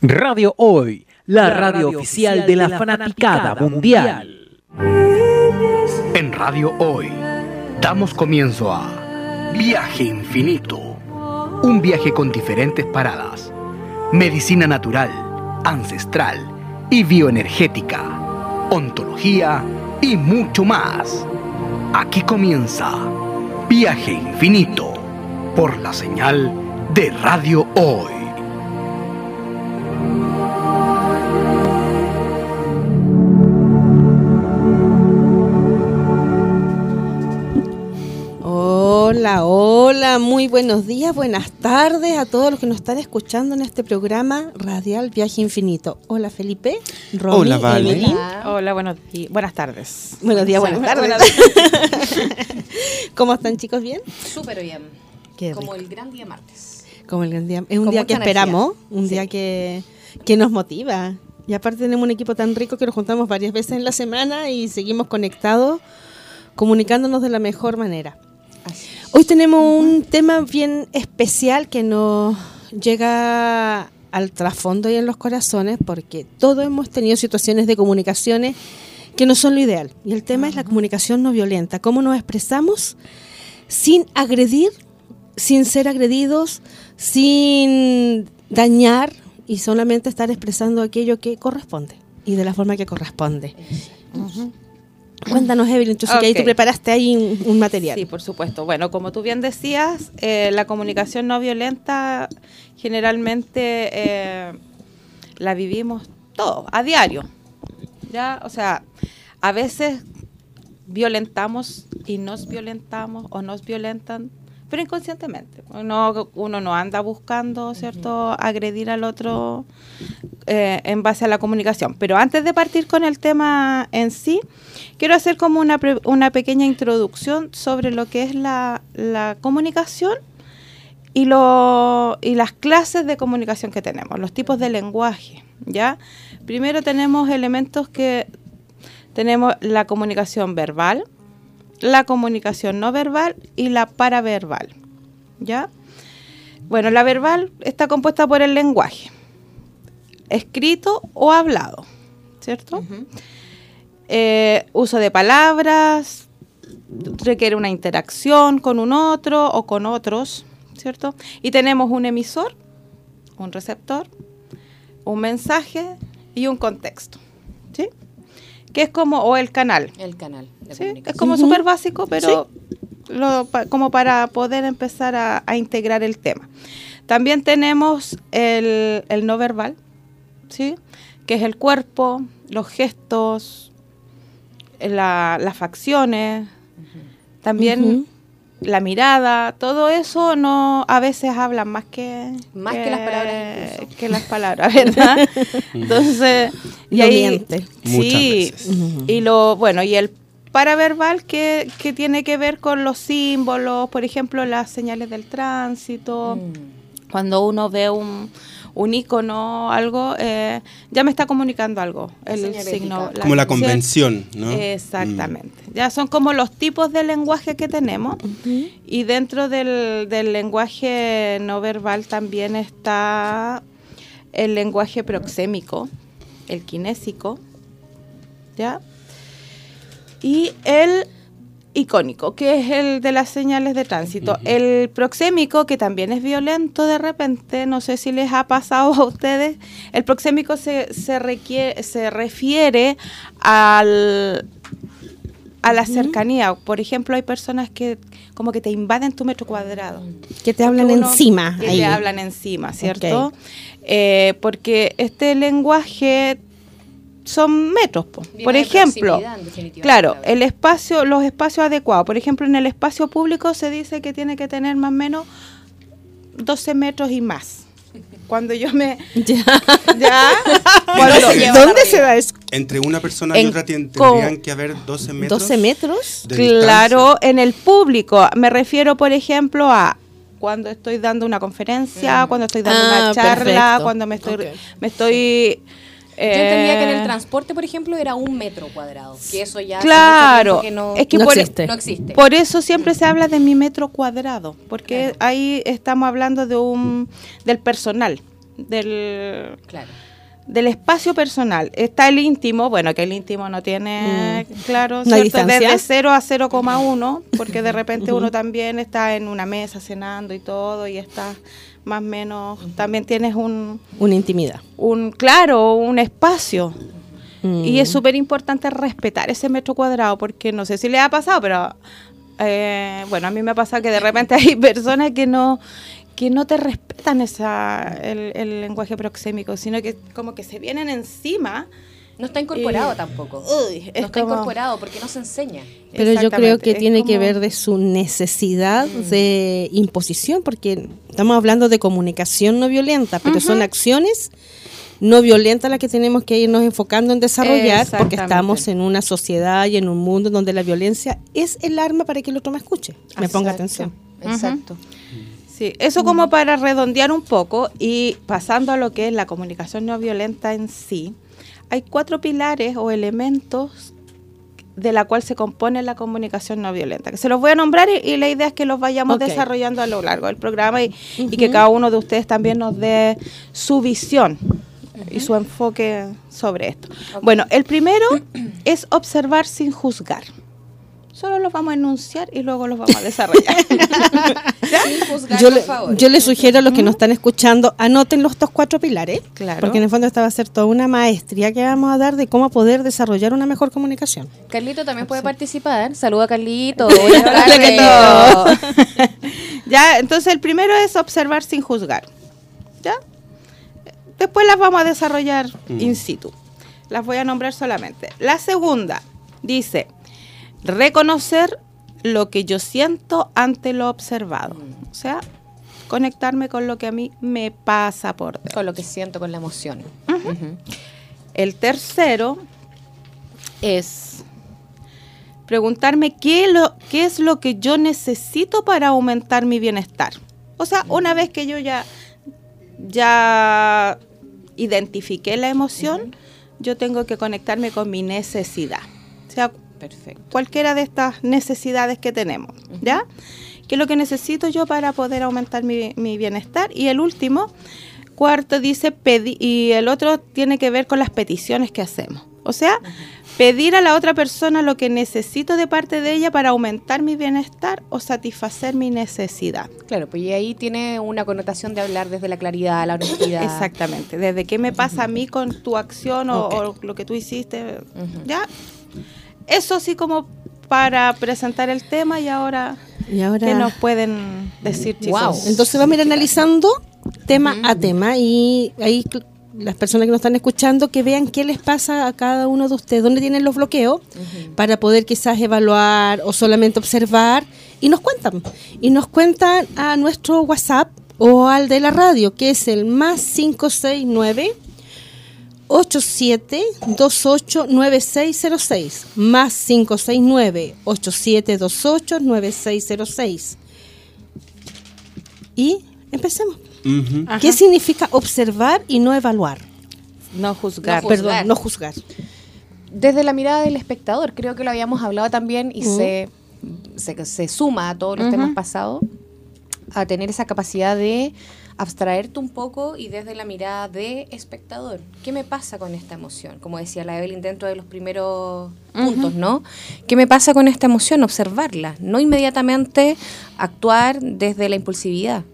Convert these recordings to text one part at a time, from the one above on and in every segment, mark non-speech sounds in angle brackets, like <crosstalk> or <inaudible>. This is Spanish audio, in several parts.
Radio Hoy, la, radio, oficial de la, fanaticada, mundial. En Radio Hoy, damos comienzo a Viaje Infinito. Un viaje con diferentes paradas. Medicina natural, ancestral y bioenergética. Ontología y mucho más. Aquí comienza Viaje Infinito por la señal de Radio Hoy. Hola, hola, muy buenos días, buenas tardes a todos los que nos están escuchando en este programa radial Viaje Infinito. Hola Felipe, Romy, Hola Vale. Hola, buenos días, buenas tardes. Buenos días, buenas tardes. <laughs> ¿Cómo están chicos? ¿Bien? Súper bien. Como el gran día martes. Como el gran día. Es un día que esperamos, un día que, que nos motiva. Y aparte tenemos un equipo tan rico que nos juntamos varias veces en la semana y seguimos conectados, comunicándonos de la mejor manera. Hoy tenemos un tema bien especial que nos llega al trasfondo y en los corazones porque todos hemos tenido situaciones de comunicaciones que no son lo ideal. Y el tema es la comunicación no violenta, cómo nos expresamos sin agredir, sin ser agredidos, sin dañar y solamente estar expresando aquello que corresponde y de la forma que corresponde. Cuéntanos, Evelyn, entonces que ahí tú preparaste ahí un, material. Sí, por supuesto. Bueno, como tú bien decías, eh, la comunicación no violenta generalmente eh, la vivimos todo, a diario. ¿ya? O sea, a veces violentamos y nos violentamos o nos violentan pero inconscientemente. Uno, uno no anda buscando, ¿cierto?, agredir al otro eh, en base a la comunicación. Pero antes de partir con el tema en sí, quiero hacer como una, una pequeña introducción sobre lo que es la, la comunicación y, lo, y las clases de comunicación que tenemos, los tipos de lenguaje, ¿ya? Primero tenemos elementos que tenemos la comunicación verbal, la comunicación no verbal y la paraverbal. ¿Ya? Bueno, la verbal está compuesta por el lenguaje, escrito o hablado, ¿cierto? Eh, uso de palabras, requiere una interacción con un otro o con otros, ¿cierto? Y tenemos un emisor, un receptor, un mensaje y un contexto, ¿sí? Que es como, o el canal. El canal. ¿sí? Es como súper básico, pero como para poder empezar a, integrar el tema. También tenemos el, no verbal, ¿sí? que es el cuerpo, los gestos, las facciones, también la mirada, todo eso no a veces hablan más que más que, las palabras que las palabras, ¿verdad? <laughs> Entonces, y ahí sí, y lo bueno, y el paraverbal que, que tiene que ver con los símbolos, por ejemplo, las señales del tránsito, mm. cuando uno ve un un icono, algo, eh, ya me está comunicando algo. El signo, como la convención, ¿no? Exactamente. Mm. Ya son como los tipos de lenguaje que tenemos. Y dentro del, del lenguaje no verbal también está el lenguaje proxémico, el kinésico, ¿ya? Y el icónico, que es el de las señales de tránsito. El proxémico, que también es violento de repente, no sé si les ha pasado a ustedes, el proxémico se, se, requiere, se refiere al, a la cercanía. Por ejemplo, hay personas que como que te invaden tu metro cuadrado. Que te hablan encima. Que te hablan encima, ¿cierto? Eh, porque este lenguaje son metros. Por ejemplo, claro, el espacio, los espacios adecuados. Por ejemplo, en el espacio público se dice que tiene que tener más o menos 12 metros y más. Cuando yo me... <laughs> Ya. ¿Dónde se da eso? Entre una persona y otra tendrían que haber 12 metros. 12 metros. Claro, en el público. Me refiero, por ejemplo, a cuando estoy dando una conferencia, mm. cuando estoy dando una ah, charla, cuando me estoy, me estoy yo entendía que en el eh, transporte, por ejemplo, era un metro cuadrado. Que eso ya claro, no, es que no, por, existe. no, existe. Por eso siempre se habla de mi metro cuadrado, porque ahí estamos hablando de un del personal, del, Claro. Del espacio personal. Está el íntimo, bueno, que el íntimo no tiene, claro, Una ¿cierto? distancia. desde 0 a 0,1, porque de repente uno también está en una mesa cenando y todo, y está más o menos, también tienes un, Una intimidad. un claro, un espacio. Mm. Y es súper importante respetar ese metro cuadrado, porque no sé si le ha pasado, pero eh, bueno, a mí me ha pasado que de repente hay personas que no que no te respetan esa, el, el lenguaje proxémico, sino que como que se vienen encima. No está incorporado Eh, tampoco. uy, es no está como- incorporado porque no se enseña. Pero yo creo que tiene que ver de su necesidad de imposición, porque estamos hablando de comunicación no violenta, pero son acciones no violentas las que tenemos que irnos enfocando en desarrollar, porque estamos en una sociedad y en un mundo donde la violencia es el arma para que el otro me escuche, me ponga Exacto. atención. Exacto. Sí, eso como para redondear un poco y pasando a lo que es la comunicación no violenta en sí, hay cuatro pilares o elementos de la cual se compone la comunicación no violenta, que se los voy a nombrar y, y la idea es que los vayamos desarrollando a lo largo del programa y, y que cada uno de ustedes también nos dé su visión y su enfoque sobre esto. Bueno, el primero es observar sin juzgar. Solo los vamos a enunciar y luego los vamos a desarrollar. <laughs> Sin juzgar, Yo por le, favor. yo le sugiero a los que nos están escuchando, anoten los estos cuatro pilares, Claro. porque en el fondo esta va a ser toda una maestría que vamos a dar de cómo poder desarrollar una mejor comunicación. Carlito también puede participar. Saluda a Carlito. <laughs> Hola, <laughs> ya, entonces el primero es observar sin juzgar. ¿Ya? Después las vamos a desarrollar in situ. Las voy a nombrar solamente. La segunda dice, reconocer lo que yo siento ante lo observado. O sea, conectarme con lo que a mí me pasa por dentro. Con lo que siento, con la emoción. El tercero es preguntarme qué, lo, qué es lo que yo necesito para aumentar mi bienestar. O sea, una vez que yo ya, ya identifiqué la emoción, yo tengo que conectarme con mi necesidad. O sea, Perfecto. cualquiera de estas necesidades que tenemos, ¿ya? ¿Qué es lo que necesito yo para poder aumentar mi, mi bienestar? Y el último, cuarto, dice, pedi- y el otro tiene que ver con las peticiones que hacemos. O sea, pedir a la otra persona lo que necesito de parte de ella para aumentar mi bienestar o satisfacer mi necesidad. Claro, pues y ahí tiene una connotación de hablar desde la claridad, la honestidad. <coughs> Exactamente. Desde qué me pasa a mí con tu acción o, lo que tú hiciste. ¿Ya? Eso sí como para presentar el tema y ahora, Y ahora ¿qué nos pueden decir chicos? Guau. Entonces vamos a ir analizando tema a tema y ahí las personas que nos están escuchando que vean qué les pasa a cada uno de ustedes, dónde tienen los bloqueos para poder quizás evaluar o solamente observar y nos cuentan. Y nos cuentan a nuestro WhatsApp o al de la radio, que es el más 569 87289606 más 569 87289606 y empecemos. ¿Qué significa observar y no evaluar? No juzgar. No juzgar. Perdón, no juzgar. Desde la mirada del espectador, creo que lo habíamos hablado también y se, se, se suma a todos los temas pasados, a tener esa capacidad de abstraerte un poco y desde la mirada de espectador. ¿Qué me pasa con esta emoción? Como decía la Evelyn dentro de los primeros puntos, ¿no? ¿Qué me pasa con esta emoción? Observarla, no inmediatamente actuar desde la impulsividad,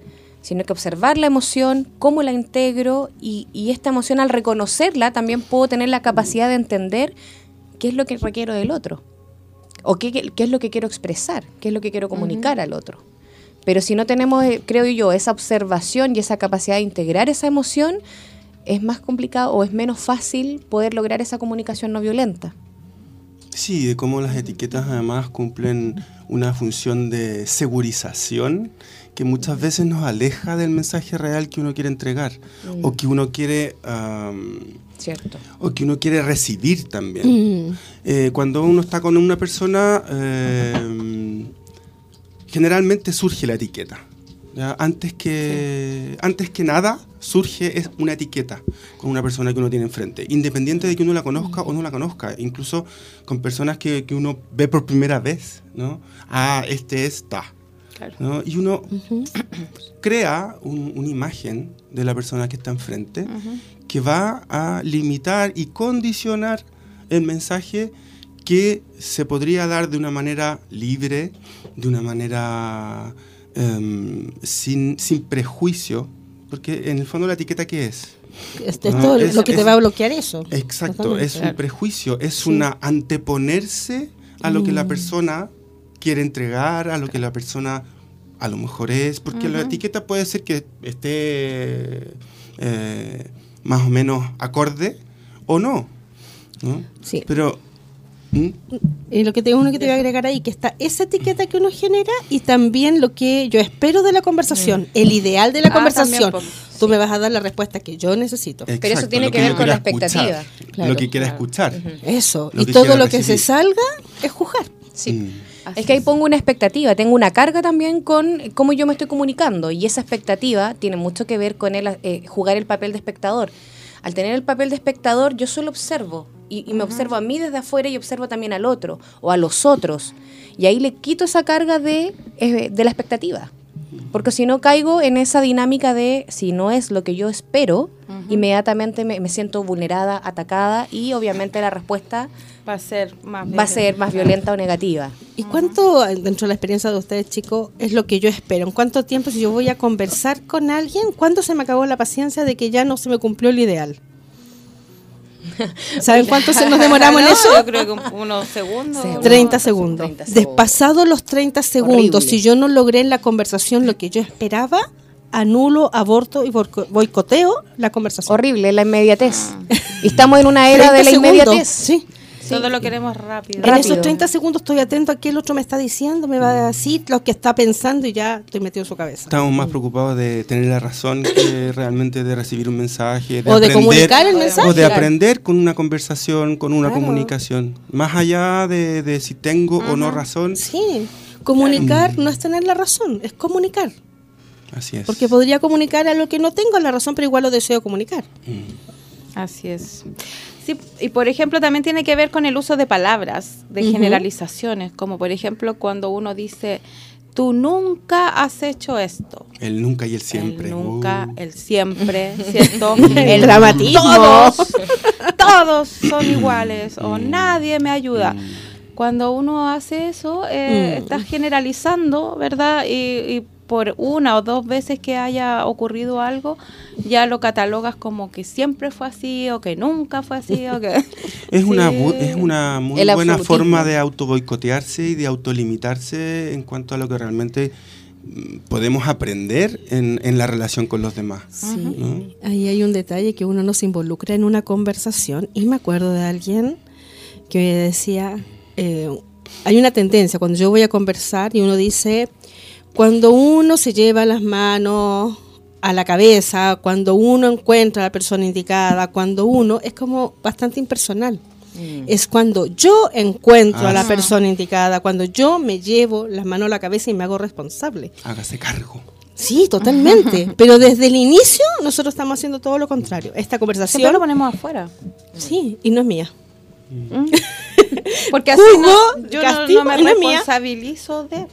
sino que observar la emoción, cómo la integro y, y esta emoción al reconocerla también puedo tener la capacidad de entender qué es lo que requiero del otro o qué, qué- qué es lo que quiero expresar, qué es lo que quiero comunicar al otro. Pero si no tenemos, eh, creo yo, esa observación y esa capacidad de integrar esa emoción, es más complicado o es menos fácil poder lograr esa comunicación no violenta. Sí, de cómo las etiquetas además cumplen una función de segurización que muchas veces nos aleja del mensaje real que uno quiere entregar o que uno quiere ¿Cierto? o que uno quiere recibir también. Eh, cuando uno está con una persona, eh, generalmente surge la etiqueta. ¿ya? Antes, que, antes que nada, surge es una etiqueta con una persona que uno tiene enfrente, independiente de que uno la conozca o no la conozca, incluso con personas que, que uno ve por primera vez. ¿no? Ah, este es ta. Claro. ¿no? Y uno <clears throat> crea un- una imagen de la persona que está enfrente que va a limitar y condicionar el mensaje que se podría dar de una manera libre, de una manera em, sin, sin prejuicio, porque en el fondo la etiqueta ¿qué es? Esto es todo es- lo que te va a bloquear eso. Exacto, es un prejuicio, es una anteponerse a lo que Mm. la persona quiere entregar, a lo que la persona a lo mejor es, porque la etiqueta puede ser que esté eh, más o menos acorde o no, ¿no? Sí. Pero ¿Mm? Y lo que te, uno que te voy a agregar ahí, que está esa etiqueta que uno genera y también lo que yo espero de la conversación, el ideal de la Ah, conversación. también. Tú me vas a dar la respuesta que yo necesito. Pero eso tiene que ver con la expectativa. Claro. lo que quiera escuchar. Eso. Lo y todo lo que se salga es juzgar. Sí. Mm. Así Es que ahí es. pongo una expectativa, tengo una carga también con cómo yo me estoy comunicando y esa expectativa tiene mucho que ver con el, eh, jugar el papel de espectador. Al tener el papel de espectador yo solo observo y, y me observo a mí desde afuera y observo también al otro o a los otros y ahí le quito esa carga de, eh, de la expectativa. Porque si no caigo en esa dinámica de si no es lo que yo espero, inmediatamente me, me siento vulnerada, atacada y obviamente la respuesta Va a ser más va a ser más violenta o negativa. ¿Y cuánto, dentro de la experiencia de ustedes, chicos, es lo que yo espero? ¿En cuánto tiempo, si yo voy a conversar con alguien, cuándo se me acabó la paciencia de que ya no se me cumplió el ideal? <laughs> ¿Saben cuánto se nos demoramos en eso? Yo creo que un- unos segundos. Sí. 30 segundos. 30 segundos. Despasados los 30 segundos, Horrible. si yo no logré en la conversación lo que yo esperaba, anulo, aborto y boico- boicoteo la conversación. Horrible, la inmediatez. Y estamos en una era 30 de la segundos, inmediatez. Sí. Todo lo queremos rápido. En Rápido. esos 30 segundos estoy atento a qué el otro me está diciendo, me va a decir lo que está pensando y ya estoy metido en su cabeza. Estamos más preocupados de tener la razón que <coughs> realmente de recibir un mensaje, de O de aprender- comunicar el mensaje. O de aprender con una conversación, con una Claro. comunicación. Más allá de, de si tengo o no razón. Sí, comunicar no es tener la razón, es comunicar. Así es. Porque podría comunicar a lo que no tengo la razón, pero igual lo deseo comunicar. Así es. Sí, y por ejemplo también tiene que ver con el uso de palabras, de generalizaciones, como por ejemplo cuando uno dice, tú nunca has hecho esto. El nunca y el siempre. El nunca, Uh. el siempre, ¿cierto? <laughs> El dramatismo. Todos, <laughs> todos son iguales o nadie me ayuda. Mm. Cuando uno hace eso, eh, Mm. estás generalizando, ¿verdad? Y, y por una o dos veces que haya ocurrido algo, ya lo catalogas como que siempre fue así o que nunca fue así o que... <laughs> Es, una, Sí. bu- es una muy El buena forma de autoboicotearse y de autolimitarse en cuanto a lo que realmente mm, podemos aprender en, en la relación con los demás. Sí. ¿no? Ahí hay un detalle que uno no se involucra en una conversación y me acuerdo de alguien que decía, eh, hay una tendencia cuando yo voy a conversar y uno dice, cuando uno se lleva las manos a la cabeza, cuando uno encuentra a la persona indicada, cuando uno es como bastante impersonal. Es cuando yo encuentro a la Ah. persona indicada, cuando yo me llevo las manos a la cabeza y me hago responsable. Hágase cargo. Sí, totalmente. <laughs> Pero desde el inicio nosotros estamos haciendo todo lo contrario. Esta Siempre conversación, lo ponemos afuera. sí, y no es mía. <laughs> Porque así Juzgo, no, yo castigo, no, me no mía. responsabilizo de...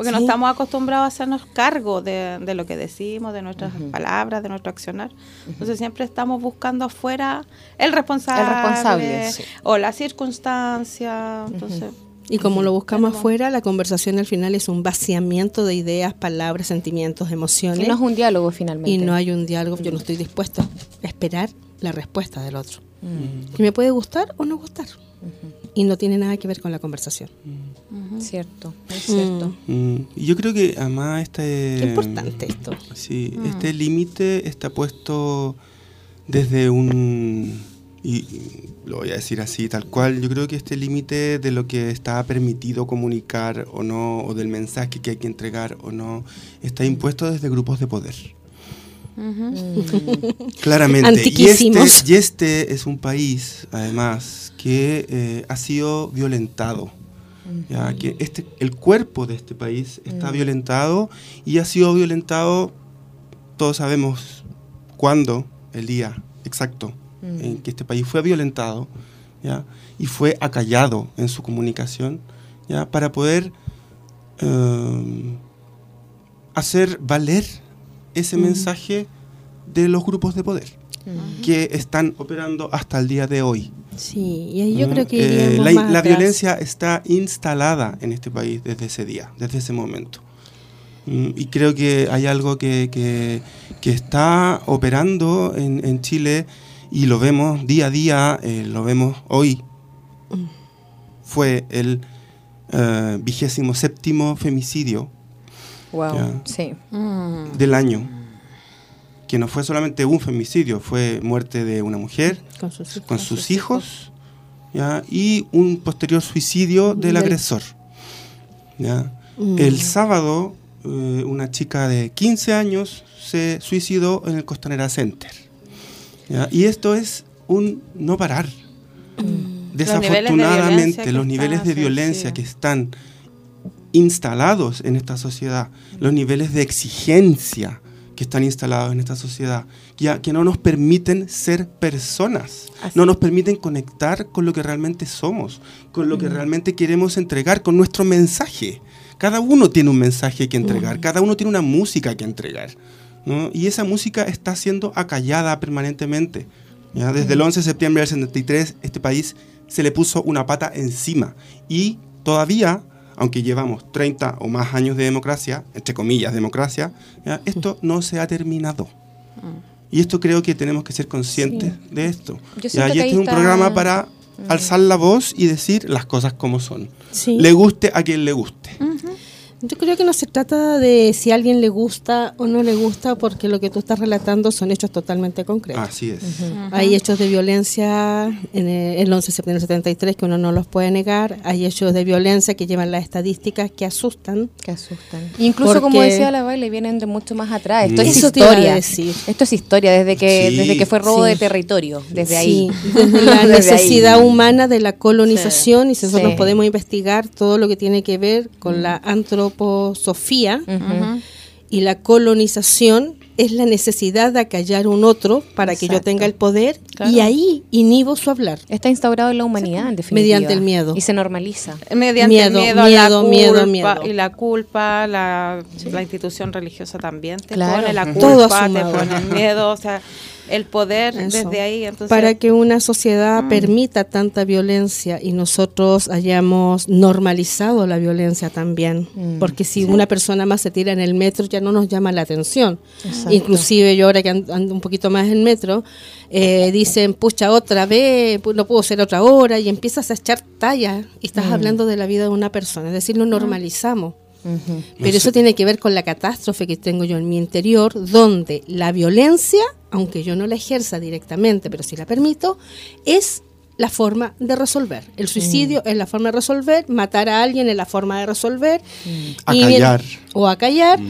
Porque no estamos acostumbrados a hacernos cargo de, de lo que decimos, de nuestras palabras, de nuestro accionar. Entonces siempre estamos buscando afuera el responsable, El responsable, sí. o la circunstancia. Entonces, Y como lo buscamos afuera, la conversación al final es un vaciamiento de ideas, palabras, sentimientos, emociones. Y no es un diálogo finalmente. y no hay un diálogo. Yo no estoy dispuesto a esperar la respuesta del otro. Que me puede gustar o no gustar. Y no tiene nada que ver con la conversación. Cierto, es cierto. Mm, y yo creo que además este... Qué importante esto. Sí, este límite está puesto desde un... Y, lo voy a decir así, tal cual. Yo creo que este límite de lo que está permitido comunicar o no, o del mensaje que hay que entregar o no, está impuesto desde grupos de poder. Claramente. <laughs> Y este, Antiquísimos. y este es un país, además, que eh, ha sido violentado. Ya, que este, el cuerpo de este país está violentado y ha sido violentado, todos sabemos cuándo, el día exacto en que este país fue violentado ¿ya? y fue acallado en su comunicación ¿ya? para poder eh, hacer valer ese mensaje de los grupos de poder que están operando hasta el día de hoy. Sí, y ahí yo ¿no? creo que Eh, la, más la atrás. violencia está instalada en este país desde ese día, desde ese momento. Mm, Y creo que hay algo que, que- que está operando en, en Chile y lo vemos día a día, eh, lo vemos hoy. Fue el eh, vigésimo séptimo femicidio Wow. Sí. del año. Que no fue solamente un femicidio, fue muerte de una mujer con sus hijos. con sus hijos ¿ya? y un posterior suicidio del agresor. ¿ya? Mm. El sábado, eh, una chica de 15 años se suicidó en el Costanera Center. ¿ya? Y esto es un no parar. Mm. Desafortunadamente, que los niveles de violencia que están instalados en esta sociedad, los niveles de exigencia que están instalados en esta sociedad, ya que no nos permiten ser personas, Así. no nos permiten conectar con lo que realmente somos, con lo que realmente queremos entregar, con nuestro mensaje. Cada uno tiene un mensaje que entregar, cada uno tiene una música que entregar. ¿no? Y esa música está siendo acallada permanentemente. ¿ya? Desde el 11 de septiembre del 73, este país se le puso una pata encima. Y todavía, aunque llevamos 30 o más años de democracia, entre comillas, democracia, ¿ya? esto no se ha terminado. Y esto creo que tenemos que ser conscientes de esto. Yo ¿ya? siento Y este es un está- programa para alzar la voz y decir las cosas como son. Sí. Le guste a quien le guste. Yo creo que no se trata de si a alguien le gusta o no le gusta, porque lo que tú estás relatando son hechos totalmente concretos. Así es. Hay hechos de violencia en el, el 11 de septiembre del 73 que uno no los puede negar. Hay hechos de violencia que llevan las estadísticas que asustan. Que asustan. Incluso, como decía la baile, vienen de mucho más atrás. Esto es historia. decir. Esto es historia, desde que, Sí. desde que fue robo Sí. de territorio, desde Sí, ahí. <laughs> desde la Desde ahí. necesidad humana de la colonización y si nosotros Sí. podemos investigar todo lo que tiene que ver con la antroposofía y la colonización es la necesidad de acallar un otro para que yo tenga el poder Claro. y ahí inhibo su hablar. Está instaurado en la humanidad, en definitiva. Mediante el miedo. Y se normaliza. Mediante Miedo, el miedo, miedo, la miedo, culpa, miedo. y la culpa, la, la institución religiosa también te Claro. pone la Ujú. Todo culpa, te pone el miedo, o sea, el poder Eso. desde ahí. Entonces, para que una sociedad permita tanta violencia y nosotros hayamos normalizado la violencia también. Porque si una persona más se tira en el metro ya no nos llama la atención. Exacto. Inclusive yo ahora que and- ando un poquito más en metro, eh, dicen, pucha, otra vez, no puedo ser otra hora, y empiezas a echar talla y estás hablando de la vida de una persona. Es decir, lo normalizamos. Pero eso tiene que ver con la catástrofe que tengo yo en mi interior, donde la violencia, aunque yo no la ejerza directamente, pero sí la permito, es la forma de resolver. El suicidio es la forma de resolver, matar a alguien es la forma de resolver. y- Acallar. o acallar.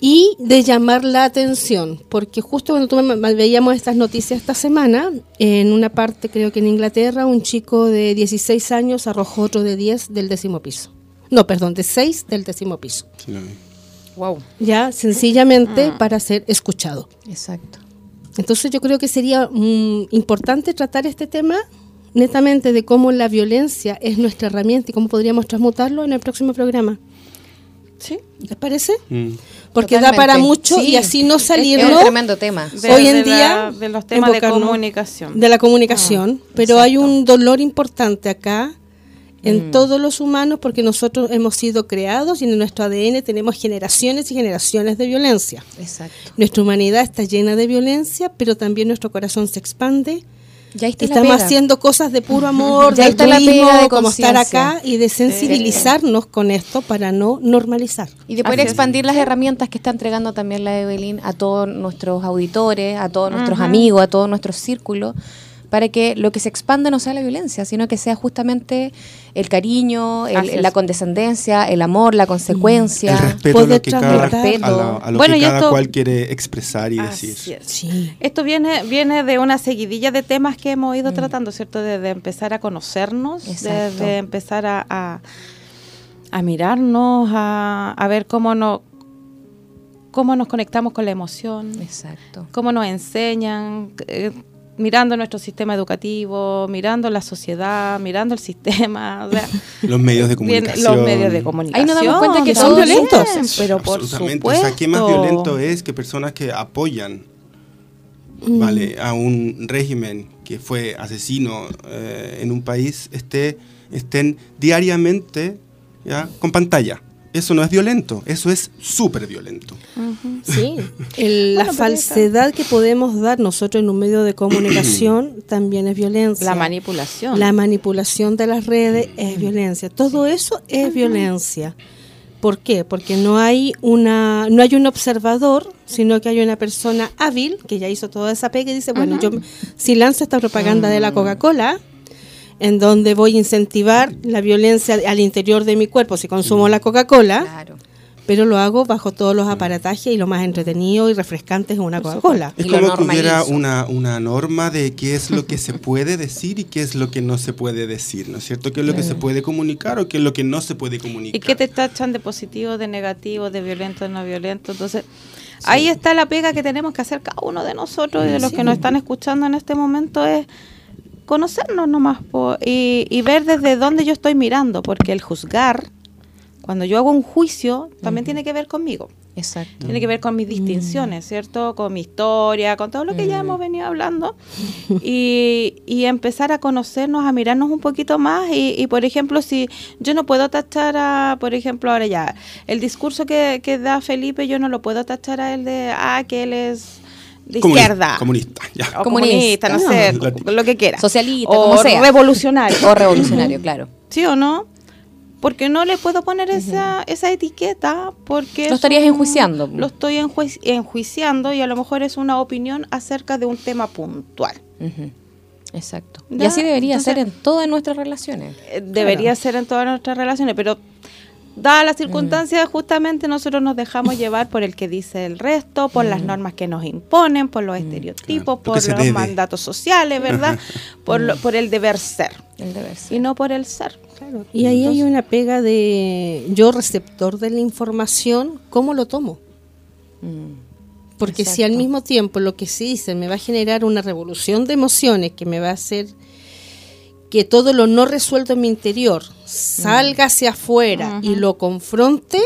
Y de llamar la atención, porque justo cuando tú me- veíamos estas noticias esta semana, en una parte, creo que en Inglaterra, un chico de 16 años arrojó otro de 10 del décimo piso. No, perdón, de 6 del décimo piso Sí, wow. ya sencillamente para ser escuchado. Exacto. Entonces yo creo que sería mm, importante tratar este tema netamente de cómo la violencia es nuestra herramienta y cómo podríamos transmutarlo en el próximo programa. Sí. ¿Les parece? Mm. Porque da para mucho Sí. y así no salirnos Es un tremendo tema. De- hoy en de la- día de los temas de comunicación. de la comunicación, pero hay un dolor importante acá en todos los humanos porque nosotros hemos sido creados y en nuestro ADN tenemos generaciones y generaciones de violencia. Exacto. Nuestra humanidad está llena de violencia, pero también nuestro corazón se expande. Ya está la Estamos pega. haciendo cosas de puro amor, <laughs> Ya de está la altruismo, pega de como estar acá y de sensibilizarnos con esto para no normalizar. Y de poder Así es. expandir las herramientas que está entregando también la Evelyn a todos nuestros auditores, a todos nuestros amigos, a todos nuestros círculos, para que lo que se expanda no sea la violencia, sino que sea justamente el cariño, el- la condescendencia, el amor, la consecuencia. El respeto a Poder lo que cada, transmutar. a lo- a lo Bueno, que cada esto- cual quiere expresar y Así decir. es. Sí. Esto viene, viene de una seguidilla de temas que hemos Mm. ido tratando, ¿cierto? Desde empezar a conocernos, Exacto. desde empezar a, a, a mirarnos, a, a ver cómo, no, cómo nos conectamos con la emoción, Exacto. cómo nos enseñan, eh, mirando nuestro sistema educativo, mirando la sociedad, mirando el sistema, <laughs> o sea, Los medios de comunicación. los medios de comunicación. Ahí nos damos cuenta que son violentos, bien, pero por Absolutamente. supuesto. O sea, ¿qué más violento es que personas que apoyan vale, a un régimen que fue asesino eh, en un país esté, estén diariamente ¿ya? con pantalla? Eso no es violento, eso es súper violento. Sí, <laughs> el- la esa- falsedad que podemos dar nosotros en un medio de comunicación <clears throat> también es violencia. La manipulación. La manipulación de las redes es violencia. Todo eso es violencia. ¿Por qué? Porque no hay una no hay un observador, sino que hay una persona hábil que ya hizo toda esa pega y dice, bueno, yo si lanzo esta propaganda de la Coca-Cola, en donde voy a incentivar la violencia al interior de mi cuerpo si consumo la Coca-Cola, Claro. pero lo hago bajo todos los aparatajes y lo más entretenido y refrescante es una Coca-Cola. Es como que hubiera una, una norma de qué es lo que se <laughs> puede decir y qué es lo que no se puede decir, ¿no es cierto? ¿Qué es lo que se puede comunicar o qué es lo que no se puede comunicar? ¿Y qué te tachan de positivo, de negativo, de violento, de no violento? Entonces, ahí está la pega que tenemos que hacer cada uno de nosotros y de los que nos están escuchando en este momento es conocernos nomás po, y, y ver desde dónde yo estoy mirando, porque el juzgar, cuando yo hago un juicio, también tiene que ver conmigo. Exacto. Tiene que ver con mis distinciones, ¿cierto? Con mi historia, con todo lo que ya hemos venido hablando. <laughs> Y, y empezar a conocernos, a mirarnos un poquito más. Y, y, por ejemplo, si yo no puedo tachar a, por ejemplo, ahora ya, el discurso que, que da Felipe, yo no lo puedo tachar a él de, ah, que él es de Comuni- izquierda. Comunista, ya. O Comunista. comunista, no sé, lo que quiera. Socialista, o como sea. revolucionario. O revolucionario, claro. ¿Sí o no? Porque no le puedo poner esa, esa etiqueta porque... Lo es estarías un- enjuiciando. Lo estoy enjuici- enjuiciando y a lo mejor es una opinión acerca de un tema puntual. Exacto. Y así debería entonces- ser en todas nuestras relaciones. Eh, Debería ser en todas nuestras relaciones, pero dadas las circunstancias, justamente nosotros nos dejamos llevar por el que dice el resto, por las normas que nos imponen, por los estereotipos, Claro, lo por los debe. mandatos sociales, ¿verdad? por, lo- por el deber ser El deber ser. y no por el ser. Y ahí hay una pega de yo receptor de la información, ¿cómo lo tomo? Mm. Porque si al mismo tiempo lo que se dice me va a generar una revolución de emociones que me va a hacer que todo lo no resuelto en mi interior salga hacia afuera y lo confronte,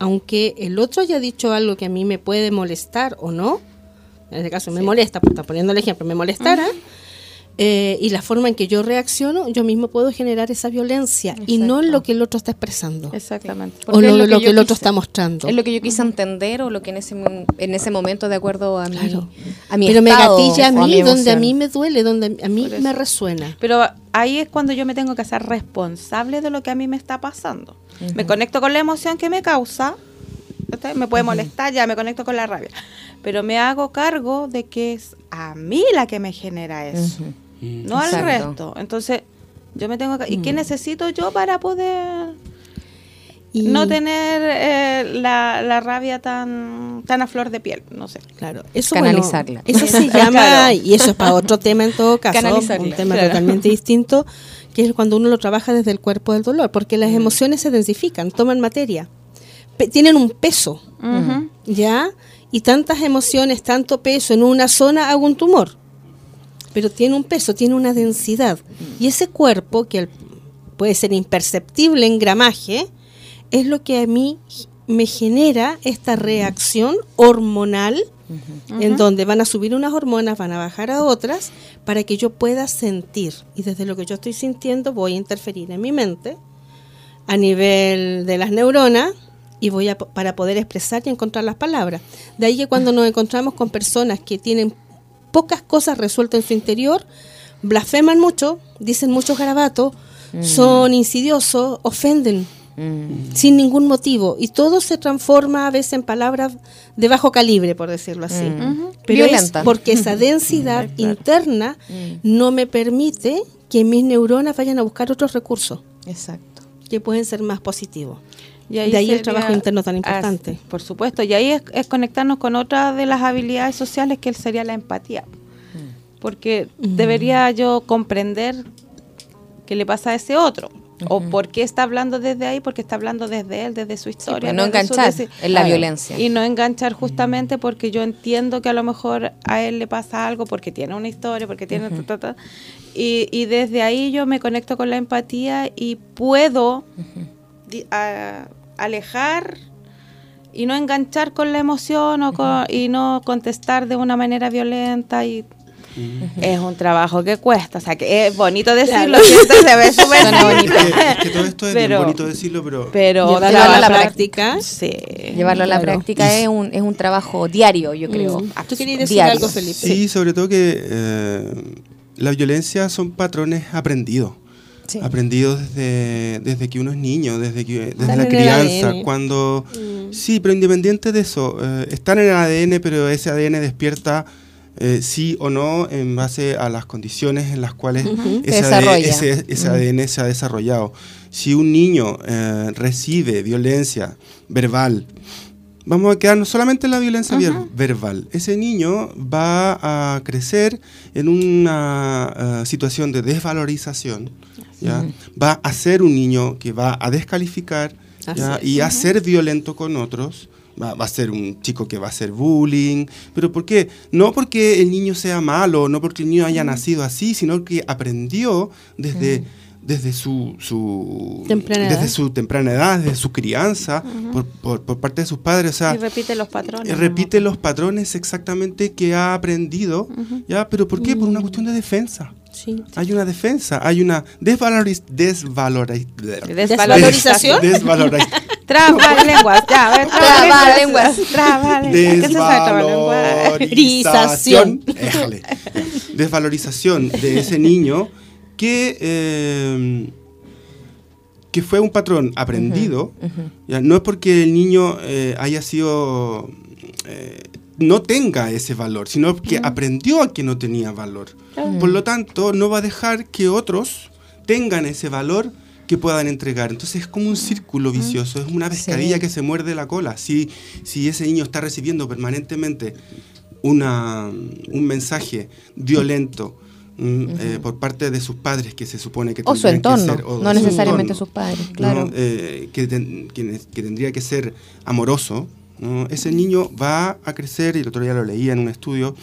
aunque el otro haya dicho algo que a mí me puede molestar o no, en este caso me molesta, porque está poniendo el ejemplo, me molestara, eh, y la forma en que yo reacciono, yo mismo puedo generar esa violencia y no en lo que el otro está expresando. Exactamente. o Porque lo, es lo lo que que, el yo otro quise- está mostrando. Es lo que yo quise entender o lo que en ese, en ese momento, de acuerdo a mi, Claro. a mi Pero me gatilla a mí, donde a mí me duele, donde a mí me resuena. Pero ahí es cuando yo me tengo que hacer responsable de lo que a mí me está pasando. Me conecto con la emoción que me causa, me puede molestar, ya me conecto con la rabia, pero me hago cargo de que es a mí la que me genera eso, No al resto. Entonces, yo me tengo que... ¿Y qué necesito yo para poder Y, no tener eh, la, la rabia tan, tan a flor de piel? No sé. Claro, eso, Canalizarla. bueno, eso se <laughs> llama, Claro. y eso es para otro tema en todo caso, un tema claro. totalmente distinto, que es cuando uno lo trabaja desde el cuerpo del dolor, porque las emociones se densifican, toman materia, pe- tienen un peso. ¿ya? Y tantas emociones, tanto peso en una zona, hago un tumor. Pero tiene un peso, tiene una densidad. Y ese cuerpo, que al- puede ser imperceptible en gramaje, es lo que a mí me genera esta reacción hormonal, en donde van a subir unas hormonas, van a bajar a otras, para que yo pueda sentir. Y desde lo que yo estoy sintiendo voy a interferir en mi mente a nivel de las neuronas y voy a para poder expresar y encontrar las palabras. De ahí que cuando nos encontramos con personas que tienen pocas cosas resueltas en su interior, blasfeman mucho, dicen muchos garabatos, son insidiosos, ofenden Mm. sin ningún motivo y todo se transforma a veces en palabras de bajo calibre, por decirlo así. Ujú. Pero Violenta. es porque esa <laughs> densidad interna no me permite que mis neuronas vayan a buscar otros recursos Exacto. que pueden ser más positivos. Y De ahí el trabajo interno tan importante. por supuesto, y ahí es, es conectarnos con otra de las habilidades sociales que sería la empatía. Porque debería yo comprender qué le pasa a ese otro. ¿O por qué está hablando desde ahí? Porque está hablando desde él, desde su historia. pues, no desde su enganchar en la Claro. violencia. Y no enganchar justamente porque yo entiendo que a lo mejor a él le pasa algo porque tiene una historia, porque tiene... ta, ta, ta. y, y desde ahí yo me conecto con la empatía y puedo di- a- alejar y no enganchar con la emoción o con- y no contestar de una manera violenta y es un trabajo que cuesta, o sea que es bonito decirlo, siempre se ve <laughs> súper bonito. Es que todo esto es bien Pero- bonito decirlo, pero, Pero Llevarlo a la práctica. Sí. Llevarlo a la Claro. práctica es un, es un trabajo diario, yo creo. Mm. abs- ¿Tú querías decir diario. algo, Felipe? sí, sobre todo que eh, la violencia son patrones aprendidos. Sí. Aprendidos desde, desde que uno es niño, desde, que, desde la crianza. Cuando, Mm. Sí, pero independiente de eso, eh, están en el ADN, pero ese ADN despierta eh, sí o no en base a las condiciones en las cuales ese. ADN, ese- ese ADN se ha desarrollado. Si un niño eh, recibe violencia verbal, vamos a quedarnos solamente en la violencia ver- verbal. Ese niño va a crecer en una eh, situación de desvalorización. ¿Ya? Va a ser un niño que va a descalificar y a ser violento con otros. Va, va a ser un chico que va a hacer bullying. ¿Pero por qué? No porque el niño sea malo, no porque el niño haya nacido así, sino que aprendió desde, desde su, su, Temprana desde edad. su temprana edad, desde su crianza, por, por- por parte de sus padres. O sea, Y repite los patrones. eh, repite los patrones exactamente que ha aprendido. ¿ya? ¿Pero por qué? Por una cuestión de defensa. Sí. Hay una defensa, hay una desvaloriz desvaloriz Desvalorización. des- <laughs> desvaloriz- Trabalenguas, ya, Trabalenguas. Trabalenguas. ¿Qué se sabe trabalenguas? desvalorización. <laughs> Desvalorización de ese niño que, eh, que fue un patrón aprendido. ya, no es porque el niño eh, haya sido. eh, no tenga ese valor, sino que aprendió a que no tenía valor. Por lo tanto, no va a dejar que otros tengan ese valor que puedan entregar. Entonces es como un círculo vicioso, es una pescadilla Sí. que se muerde la cola. Si, si ese niño está recibiendo permanentemente una, un mensaje violento mm, eh, por parte de sus padres que se supone que O su tendrían que entorno, ser- o no su necesariamente entorno, sus padres, ¿no? claro. Eh, que, ten- que ne- que tendría que ser amoroso, ¿no? ese niño va a crecer, y el otro día lo leía en un estudio,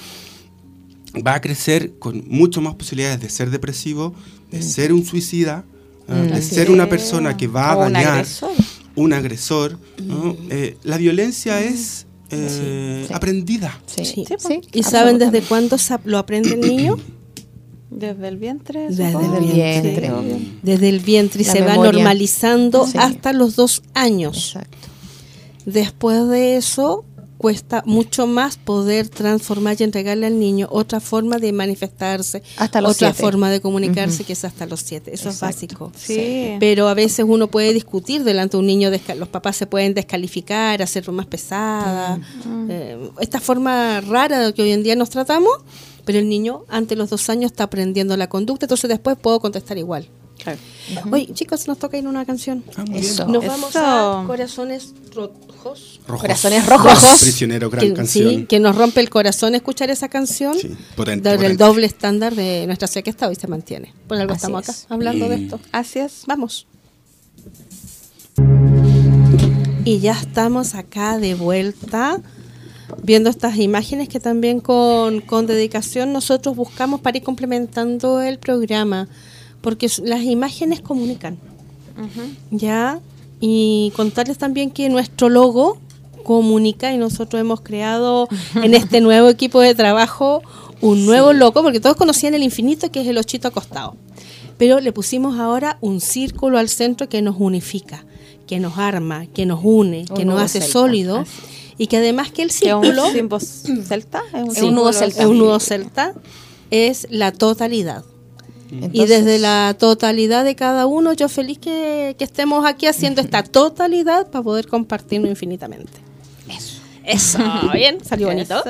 va a crecer con mucho más posibilidades de ser depresivo, de ser un suicida, ¿no? Mm. de ser una persona que va a un dañar, agresor. un agresor. ¿no? Eh, la violencia es eh, Sí. aprendida. Sí, Sí. sí, sí, ¿Y saben desde cuándo lo aprende el niño? <clears throat> Desde el vientre. Desde el vientre. Desde el vientre y La se va normalizando Sí. hasta los dos años. Exacto. Después de eso, cuesta mucho más poder transformar y entregarle al niño otra forma de manifestarse, Hasta los otra siete. forma de comunicarse que es hasta los siete. Eso Exacto. es básico. Sí. Pero a veces uno puede discutir delante de un niño, los papás se pueden descalificar, hacer bromas pesadas, eh, esta forma rara de que hoy en día nos tratamos, pero el niño ante los dos años está aprendiendo la conducta, entonces después puedo contestar igual. Claro. Oye, chicos, nos toca ir una canción. Ah, muy Eso. bien. Nos Eso. vamos a Corazones Rojos. Rojos. Corazones rojos. Prisionero, gran Que, canción. sí, que nos rompe el corazón escuchar esa canción. Sí, potente, doble estándar de nuestra serie que está hoy se mantiene. Por algo Así estamos acá es. hablando de esto. Así es. Vamos. Y ya estamos acá de vuelta viendo estas imágenes que también con, con dedicación nosotros buscamos para ir complementando el programa, porque las imágenes comunican, ¿ya? Y contarles también que nuestro logo comunica y nosotros hemos creado <laughs> en este nuevo equipo de trabajo un nuevo logo, porque todos conocían el infinito que es el ochito acostado, pero le pusimos ahora un círculo al centro que nos unifica, que nos arma, que nos une, Un que nos hace celta, sólido. Así y que además que el Que es círculo un celta. Es un, nudo celta. es un nudo celta, es la totalidad. Y desde la totalidad de cada uno, yo feliz que, que estemos aquí haciendo esta totalidad para poder compartirlo infinitamente. Eso. Eso, <laughs> bien, salió bonito. Eso.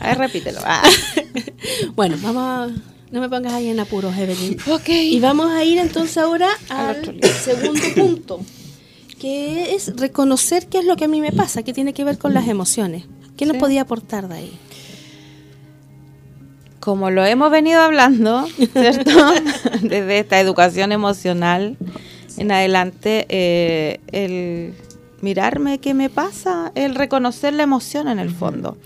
Ahí repítelo. Ah. <laughs> Bueno, vamos a... No me pongas ahí en apuros, Evelyn. Ok. Y vamos a ir entonces ahora Al segundo <laughs> punto, que es reconocer qué es lo que a mí me pasa, que tiene que ver con las emociones. ¿Qué nos Sí. podía aportar de ahí? Como lo hemos venido hablando, <laughs> ¿cierto? <laughs> Desde esta educación emocional en adelante, eh, el mirarme qué me pasa, el reconocer la emoción en el fondo.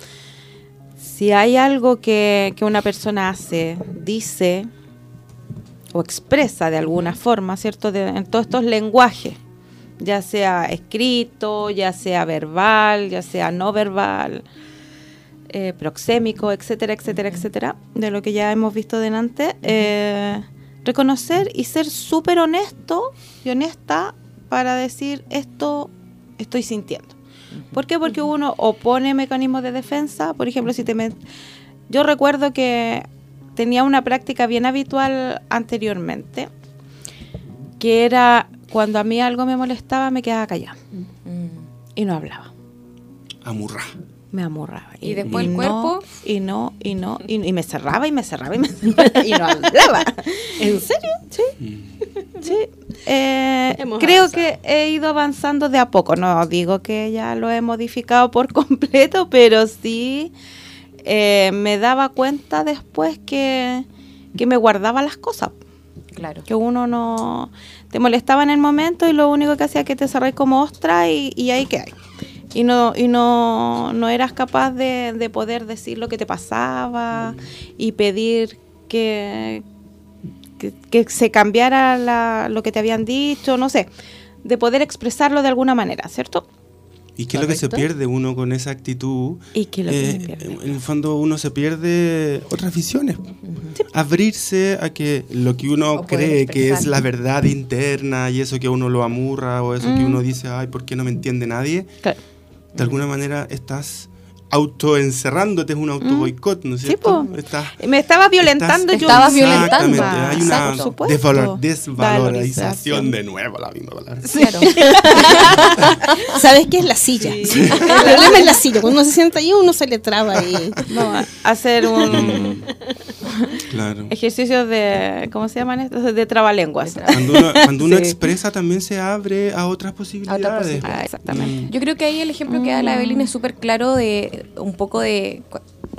Si hay algo que, que una persona hace, dice o expresa de alguna forma, ¿cierto? De- en todos estos lenguajes, ya sea escrito, ya sea verbal, ya sea no verbal, eh, proxémico, etcétera, etcétera, etcétera, de lo que ya hemos visto delante, eh, reconocer y ser súper honesto y honesta para decir esto estoy sintiendo. ¿Por qué? Porque uno opone mecanismos de defensa, por ejemplo, si te met- yo recuerdo que tenía una práctica bien habitual anteriormente, que era cuando a mí algo me molestaba, me quedaba callada Mm. y no hablaba Amurra. Me amurraba. ¿Y después el no, cuerpo? Y no, y no, y, y me cerraba y me cerraba y me <laughs> cerraba y no <laughs> hablaba. ¿En serio? Sí. Sí. Eh, creo avanzado. que he ido avanzando de a poco. No digo que ya lo he modificado por <laughs> completo, pero sí eh, me daba cuenta después que, que me guardaba las cosas. Claro. Que uno no te molestaba en el momento y lo único que hacía es que te cerré como ostra y, y ahí que hay. Y no, y no, no eras capaz de, de poder decir lo que te pasaba y pedir que, que, que se cambiara la- lo que te habían dicho, no sé, de poder expresarlo de alguna manera, ¿cierto? ¿Y qué es lo que se pierde uno con esa actitud? ¿Y qué es lo que se Eh, pierde? En el fondo uno se pierde otras visiones. Abrirse a que lo que uno O cree que es la verdad interna y eso que uno lo amurra o eso que Mm. uno dice, ay, ¿por qué no me entiende nadie? Claro. De alguna manera estás autoencerrándote, es un auto boicot, ¿no es Sí, cierto? Estás- Me estaba violentando Estás- yo. estabas violentando. Hay una desvalorización Valorización. de nuevo, la misma palabra. Claro. <laughs> ¿Sabes qué es la silla? Sí. El problema es la silla. Cuando uno se sienta ahí, uno se le traba ahí. Vamos a hacer un Claro. ejercicio de, ¿cómo se llaman estos? De trabalenguas. Cuando uno, cuando uno <laughs> Sí. expresa también se abre a otras posibilidades. posibilidades. Ah, exactamente. Yo creo que ahí el ejemplo que da la Evelyn es súper claro de un poco de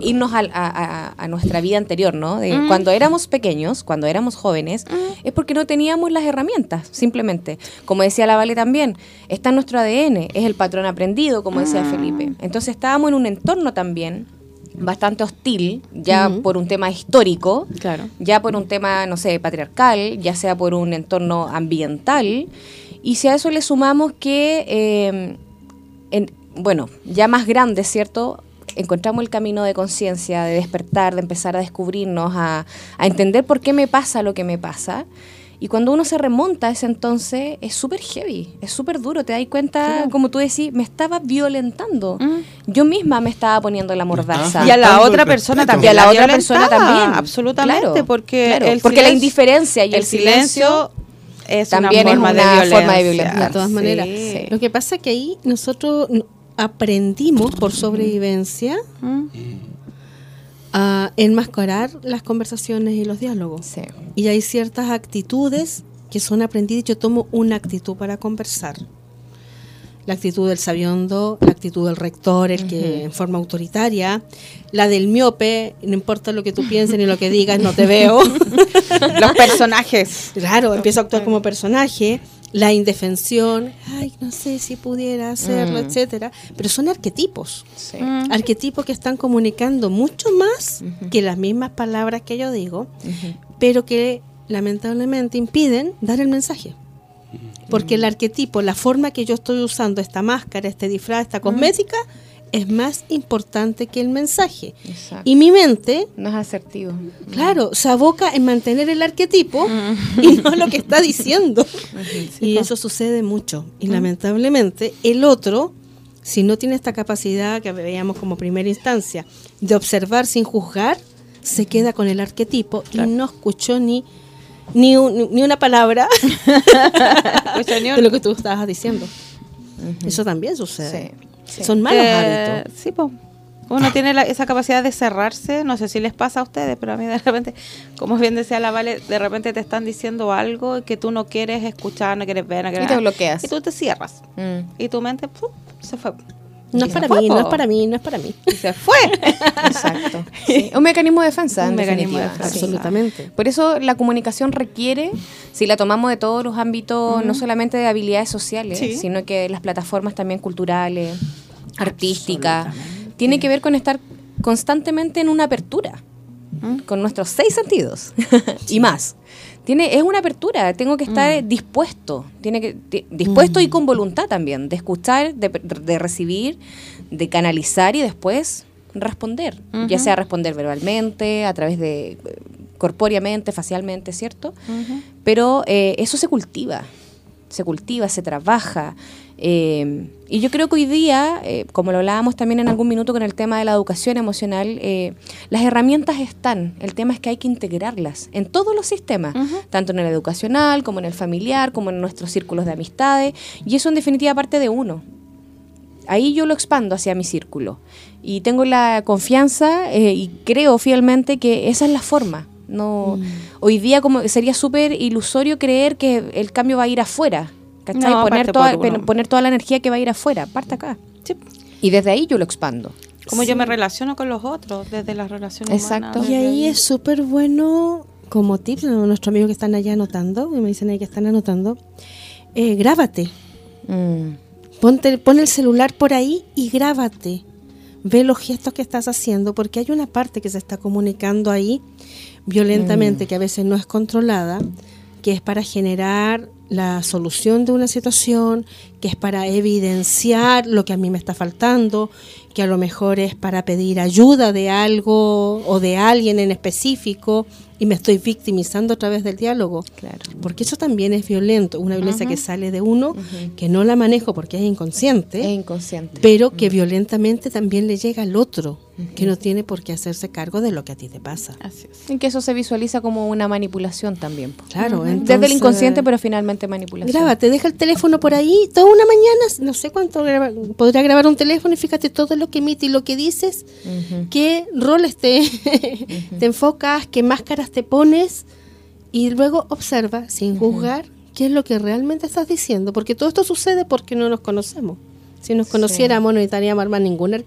irnos a, a- a nuestra vida anterior, ¿no? De Mm. cuando éramos pequeños, cuando éramos jóvenes, es porque no teníamos las herramientas, simplemente. Como decía la Vale también, está en nuestro ADN, es el patrón aprendido, como decía Mm. Felipe. Entonces estábamos en un entorno también bastante hostil, ya por un tema histórico, Claro. ya por un tema, no sé, patriarcal, ya sea por un entorno ambiental, y si a eso le sumamos que, eh, en- bueno, ya más grande, ¿cierto? Encontramos el camino de conciencia, de despertar, de empezar a descubrirnos, a, a entender por qué me pasa lo que me pasa. Y cuando uno se remonta a ese entonces, es súper heavy, es súper duro. Te das cuenta, como tú decís, me estaba violentando. Mm. Yo misma me estaba poniendo la mordaza. Y a la otra persona también. Y a la otra persona también. Absolutamente, Claro, porque, claro, el porque la indiferencia y el, el silencio es también una es forma, de, una violencia. forma de violentar. De todas maneras. Sí. Lo que pasa es que ahí nosotros aprendimos por sobrevivencia Mm. A enmascarar las conversaciones y los diálogos. Sí. Y hay ciertas actitudes que son aprendidas. Yo tomo una actitud para conversar. La actitud del sabiondo, la actitud del rector, el que en forma autoritaria, la del miope, no importa lo que tú pienses ni lo que digas, no te veo. <laughs> Los personajes. Claro, empiezo a actuar como personaje, la indefensión, ay, no sé si pudiera hacerlo, Mm. etcétera, pero son arquetipos, Sí. Mm. arquetipos que están comunicando mucho más que las mismas palabras que yo digo, pero que lamentablemente impiden dar el mensaje. Porque el arquetipo, la forma que yo estoy usando esta máscara, este disfraz, esta cosmética, es más importante que el mensaje. Exacto. Y mi mente no es asertivo. Claro, se aboca en mantener el arquetipo <laughs> y no lo que está diciendo. <laughs> y eso sucede mucho. Y lamentablemente el otro, si no tiene esta capacidad que veíamos como primera instancia de observar sin juzgar, se queda con el arquetipo y no escuchó ni, ni, un- ni una palabra <laughs> de lo que tú estabas diciendo. Eso también sucede. Sí, sí. Son malos que- hábitos. Sí, po. Uno tiene la- esa capacidad de cerrarse, no sé si les pasa a ustedes, pero a mí de repente, como bien decía la Vale, de repente te están diciendo algo que tú no quieres escuchar, no quieres ver, no quieres Y te bloqueas. Y tú te cierras. Mm. Y tu mente ¡pum! se fue. No es para mí, no es para mí, no es para mí. Y se fue. <laughs> Exacto. Sí, Un mecanismo de defensa. Un mecanismo de defensa. Absolutamente. Por eso la comunicación requiere, si la tomamos de todos los ámbitos, no solamente de habilidades sociales, Sí. sino que las plataformas también culturales, artísticas, tiene que ver con estar constantemente en una apertura, con nuestros seis sentidos <laughs> y más. Tiene, es una apertura, tengo que estar dispuesto, tiene que, di- dispuesto y con voluntad también, de escuchar, de, de recibir, de canalizar y después responder, ya sea responder verbalmente, a través de eh, corpóreamente, facialmente, ¿cierto? Pero eh, eso se cultiva, se cultiva, se trabaja. eh, y yo creo que hoy día, eh, como lo hablábamos también en algún minuto con el tema de la educación emocional, eh, las herramientas están. El tema es que hay que integrarlas en todos los sistemas, tanto en el educacional como en el familiar, como en nuestros círculos de amistades. Y eso en definitiva parte de uno ahí yo lo expando hacia mi círculo. Y tengo la confianza y creo fielmente que esa es la forma. No, Hoy día como sería súper ilusorio creer que el cambio va a ir afuera. ¿cachai? No, poner, toda, uno. poner toda la energía que va a ir afuera. Parte acá. Y desde ahí yo lo expando. Como yo me relaciono con los otros desde las relaciones Exacto. humanas. Y ahí es súper bueno, como tips, ¿no? nuestros amigos que están allá anotando, y me dicen ahí que están anotando, eh, grábate. Mm. Ponte, pon el celular por ahí y grábate. Ve los gestos que estás haciendo, porque hay una parte que se está comunicando ahí violentamente, que a veces no es controlada, que es para generar la solución de una situación, que es para evidenciar lo que a mí me está faltando, que a lo mejor es para pedir ayuda de algo o de alguien en específico y me estoy victimizando a través del diálogo. Claro. Porque eso también es violento, una violencia que sale de uno, que no la manejo porque es inconsciente, Es inconsciente. pero que violentamente también le llega al otro, que no tiene por qué hacerse cargo de lo que a ti te pasa. Así es. Y que eso se visualiza como una manipulación también. Claro, Desde el inconsciente, pero finalmente manipulación. Grábate, deja el teléfono por ahí toda una mañana, no sé cuánto graba- podrá grabar un teléfono y fíjate todo lo que emite y lo que dices, Ujú. qué roles te, <laughs> te enfocas, qué máscaras te pones y luego observa sin juzgar qué es lo que realmente estás diciendo, porque todo esto sucede porque no nos conocemos. Si nos conociéramos no necesitaríamos armar ninguna,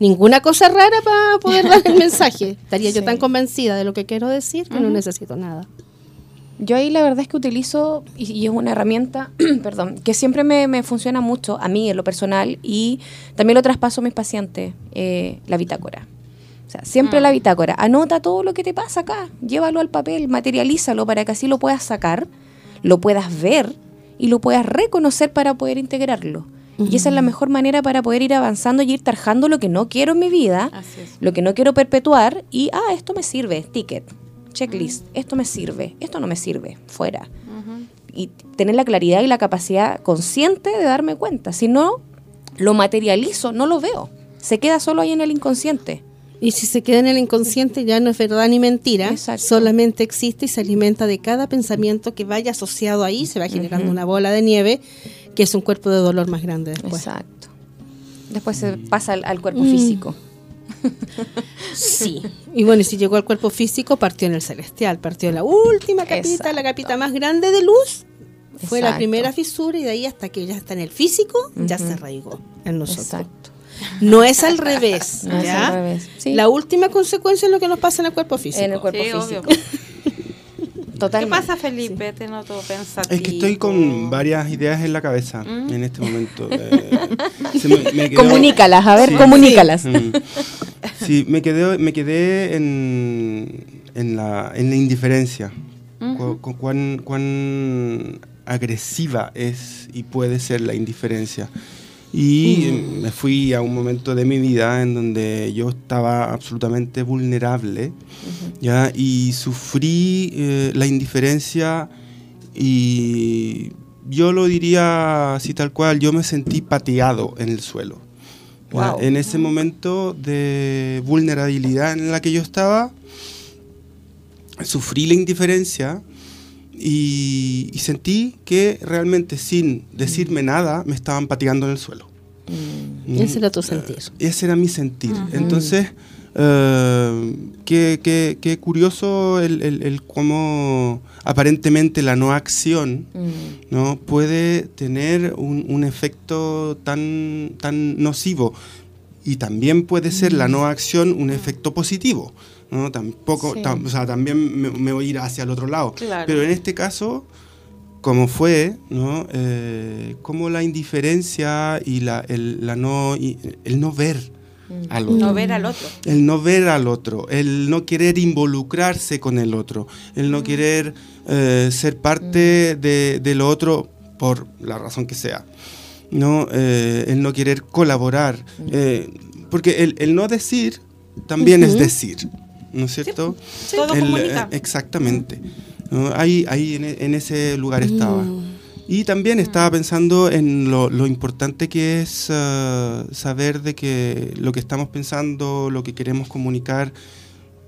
ninguna cosa rara para poder dar el <laughs> mensaje. Estaría yo tan convencida de lo que quiero decir que no necesito nada. Yo ahí la verdad es que utilizo, y, y es una herramienta, <clears throat> perdón, que siempre me, me funciona mucho a mí en lo personal y también lo traspaso a mis pacientes, eh, la bitácora. O sea, siempre la bitácora. Anota todo lo que te pasa acá, llévalo al papel, materialízalo para que así lo puedas sacar, lo puedas ver y lo puedas reconocer para poder integrarlo. Y esa es la mejor manera para poder ir avanzando y ir tarjando lo que no quiero en mi vida, lo que no quiero perpetuar y, ah, esto me sirve, ticket, checklist, esto me sirve, esto no me sirve, fuera. Y tener la claridad y la capacidad consciente de darme cuenta. Si no, lo materializo, no lo veo. Se queda solo ahí en el inconsciente. Y si se queda en el inconsciente ya no es verdad ni mentira, Exacto. solamente existe y se alimenta de cada pensamiento que vaya asociado ahí, se va generando una bola de nieve que es un cuerpo de dolor más grande después. Exacto. Después se pasa al, al cuerpo Mm. físico. <laughs> Sí. Y bueno, y si llegó al cuerpo físico, partió en el celestial, partió en la última capita, Exacto. la capita más grande de luz. Fue la primera fisura y de ahí hasta que ya está en el físico, ya se arraigó en nosotros. Exacto. No es al revés. <laughs> No es ¿ya? al revés, sí. La última consecuencia es lo que nos pasa en el cuerpo físico. En el cuerpo Sí, físico. obvio. <laughs> ¿Qué Totalmente. pasa, Felipe? Te noto pensativo. Es que estoy con varias ideas en la cabeza en este momento. <laughs> eh, se me- me quedó- Comunícalas, a ver, Sí. comunícalas. Mm. Sí, me quedé, me quedé en, en, la, en la indiferencia. Cu- cu- cuán, cuán agresiva es y puede ser la indiferencia. Y eh, me fui a un momento de mi vida en donde yo estaba absolutamente vulnerable, ¿ya? Y sufrí eh, la indiferencia y yo lo diría así tal cual, yo me sentí pateado en el suelo. Wow. En ese momento de vulnerabilidad en la que yo estaba, sufrí la indiferencia y, y sentí que realmente sin decirme nada me estaban pateando en el suelo. Mm. Ese era tu sentir. Ese era mi sentir. Entonces, eh, qué, qué- qué curioso el, el- el cómo aparentemente la no acción Mm. ¿no? puede tener un, un efecto tan, tan nocivo. Y también puede ser la no acción un efecto positivo. ¿No? Tampoco, Sí. tam- o sea, también me, me voy a ir hacia el otro lado. Claro. Pero en este caso, como fue, ¿no? Eh, como la indiferencia y la, el, la no, el no ver al otro. No ver al otro. El no ver al otro, el no querer involucrarse con el otro, el no querer eh, ser parte de, de lo otro por la razón que sea. ¿no? Eh, el no querer colaborar. eh, porque el, el no decir también es decir, ¿no es cierto? Todo El, comunica. eh, exactamente. ¿no? Ahí, ahí en, en ese lugar estaba. Y también estaba pensando en lo, lo importante que es ah, saber de que lo que estamos pensando, lo que queremos comunicar,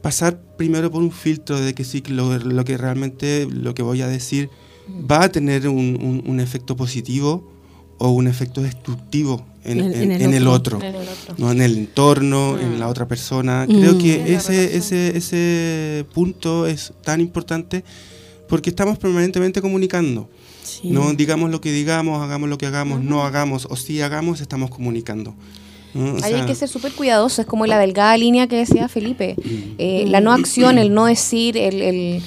pasar primero por un filtro de que sí, que lo, lo que realmente lo que voy a decir va a tener un, un- un efecto positivo o un efecto destructivo en, En- en- en el en el otro. el otro. ¿no? en el entorno, en la otra persona. Creo Mm. que ese, ese, ese punto es tan importante porque estamos permanentemente comunicando. Sí. No digamos lo que digamos, hagamos lo que hagamos, no hagamos o si hagamos, estamos comunicando. ¿no? Hay sea, que ser súper cuidadoso, es como la delgada línea que decía Felipe. Eh, la no acción, el no decir, el, el-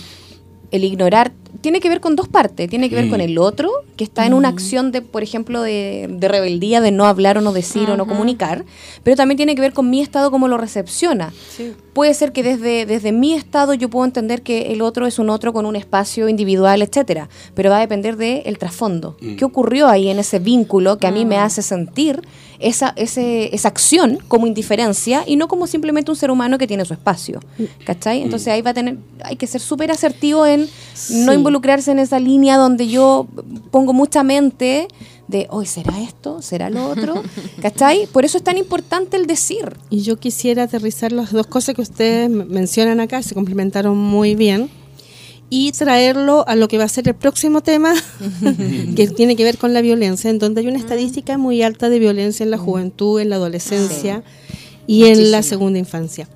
el ignorar, tiene que ver con dos partes. Tiene que ver Mm. con el otro, que está en una acción de, por ejemplo, de, de rebeldía, de no hablar o no decir o no comunicar, pero también tiene que ver con mi estado, cómo lo recepciona. Sí. Puede ser que desde, desde mi estado yo puedo entender que el otro es un otro con un espacio individual, etcétera, pero va a depender del trasfondo. Mm. ¿Qué ocurrió ahí en ese vínculo que a mí me hace sentir esa, ese, esa acción como indiferencia y no como simplemente un ser humano que tiene su espacio? ¿Cachai? Entonces ahí va a tener, hay que ser súper asertivo en no Sí. involucrarse en esa línea donde yo pongo mucha mente de, hoy será esto, será lo otro, <laughs> ¿cachai? Por eso es tan importante el decir. Y yo quisiera aterrizar las dos cosas que ustedes mencionan acá, se complementaron muy bien, y traerlo a lo que va a ser el próximo tema, <laughs> que tiene que ver con la violencia, en donde hay una estadística muy alta de violencia en la juventud, en la adolescencia y en la segunda infancia.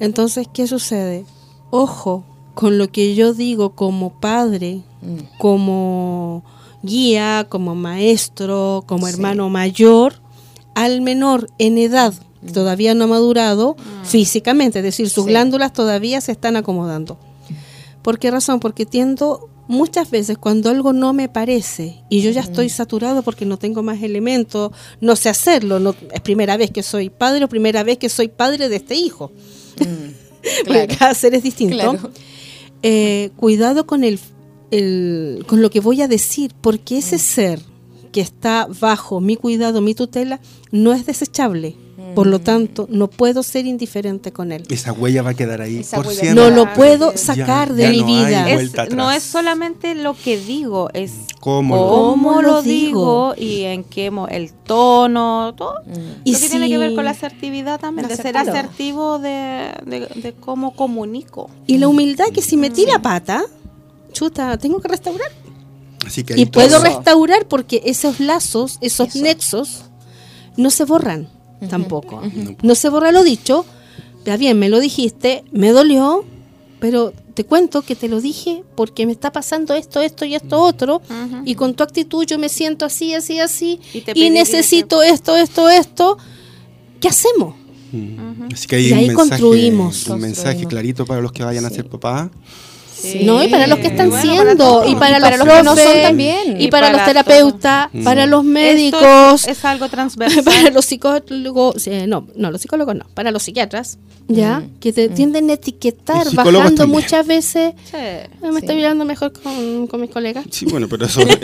Entonces, ¿qué sucede? Ojo con lo que yo digo como padre, como guía, como maestro, como Sí. hermano mayor, al menor en edad que todavía no ha madurado físicamente, es decir, sus Sí. glándulas todavía se están acomodando. ¿Por qué razón? Porque tiendo muchas veces cuando algo no me parece y yo ya estoy saturado porque no tengo más elementos, no sé hacerlo, no, es primera vez que soy padre o primera vez que soy padre de este hijo. <laughs> Claro. cada ser es distinto. Claro. Eh, cuidado con el, el- con lo que voy a decir, porque ese ser que está bajo mi cuidado, mi tutela, no es desechable. Por lo tanto, no puedo ser indiferente con él. Esa huella va a quedar ahí Esa por siempre. No lo puedo sacar ya de mi no hay vida. Es- no es solamente lo que digo, es ¿Cómo lo- cómo, ¿Cómo lo lo digo y en qué mo- el tono, todo. Y lo que tiene que ver con la asertividad también, de ser asertivo de, de- de cómo comunico. Y la humildad que si metí la pata, chuta, tengo que restaurar. Así que Y puedo todo- restaurar porque esos lazos, esos Eso. nexos, no se borran tampoco. No. No se borra lo dicho. Ya bien, me lo dijiste, me dolió, pero te cuento que te lo dije porque me está pasando esto, esto y esto otro. Y con tu actitud yo me siento así, así, así. Y Y, necesito esto, esto, esto. ¿Qué hacemos? Mm. Así que ahí, Y hay ahí un mensaje, construimos. un mensaje Construimos. clarito para los que vayan a ser papás. Sí. No, y para los que están Bueno, siendo, y para, Y para los, los que no son también. y Y para, para los terapeutas, para Mm. los Esto médicos, es, es algo <laughs> transversal. para los psicólogos, eh, no, no, los psicólogos no, para los psiquiatras, ¿ya? Que te tienden a etiquetar, bajando también. muchas veces. Sí. "Ah, Me Sí. estoy mirando mejor con, con mis colegas. Sí, bueno, pero eso, eso-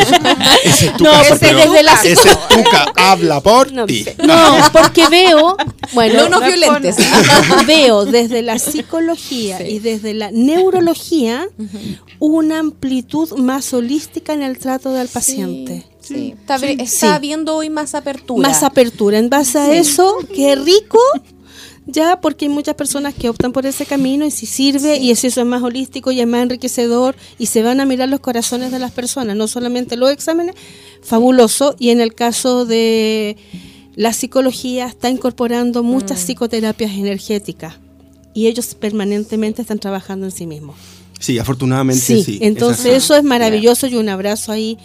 ese <laughs> es tu No, caso, porque pero desde la ese es tu ca- habla por No, ti. no, porque veo, bueno, No nos no es violentes. veo desde la psicología y desde la neurología una amplitud más holística en el trato del paciente. Sí, sí. Está, Sí. habiendo hoy más apertura. Más apertura. En base a eso, qué rico, ya, porque hay muchas personas que optan por ese camino y si sirve y si eso es más holístico y es más enriquecedor y se van a mirar los corazones de las personas, no solamente los exámenes, fabuloso. Y en el caso de la psicología está incorporando muchas psicoterapias energéticas y ellos permanentemente están trabajando en sí mismos. Sí, afortunadamente sí. Sí, es entonces eso es maravilloso y un abrazo ahí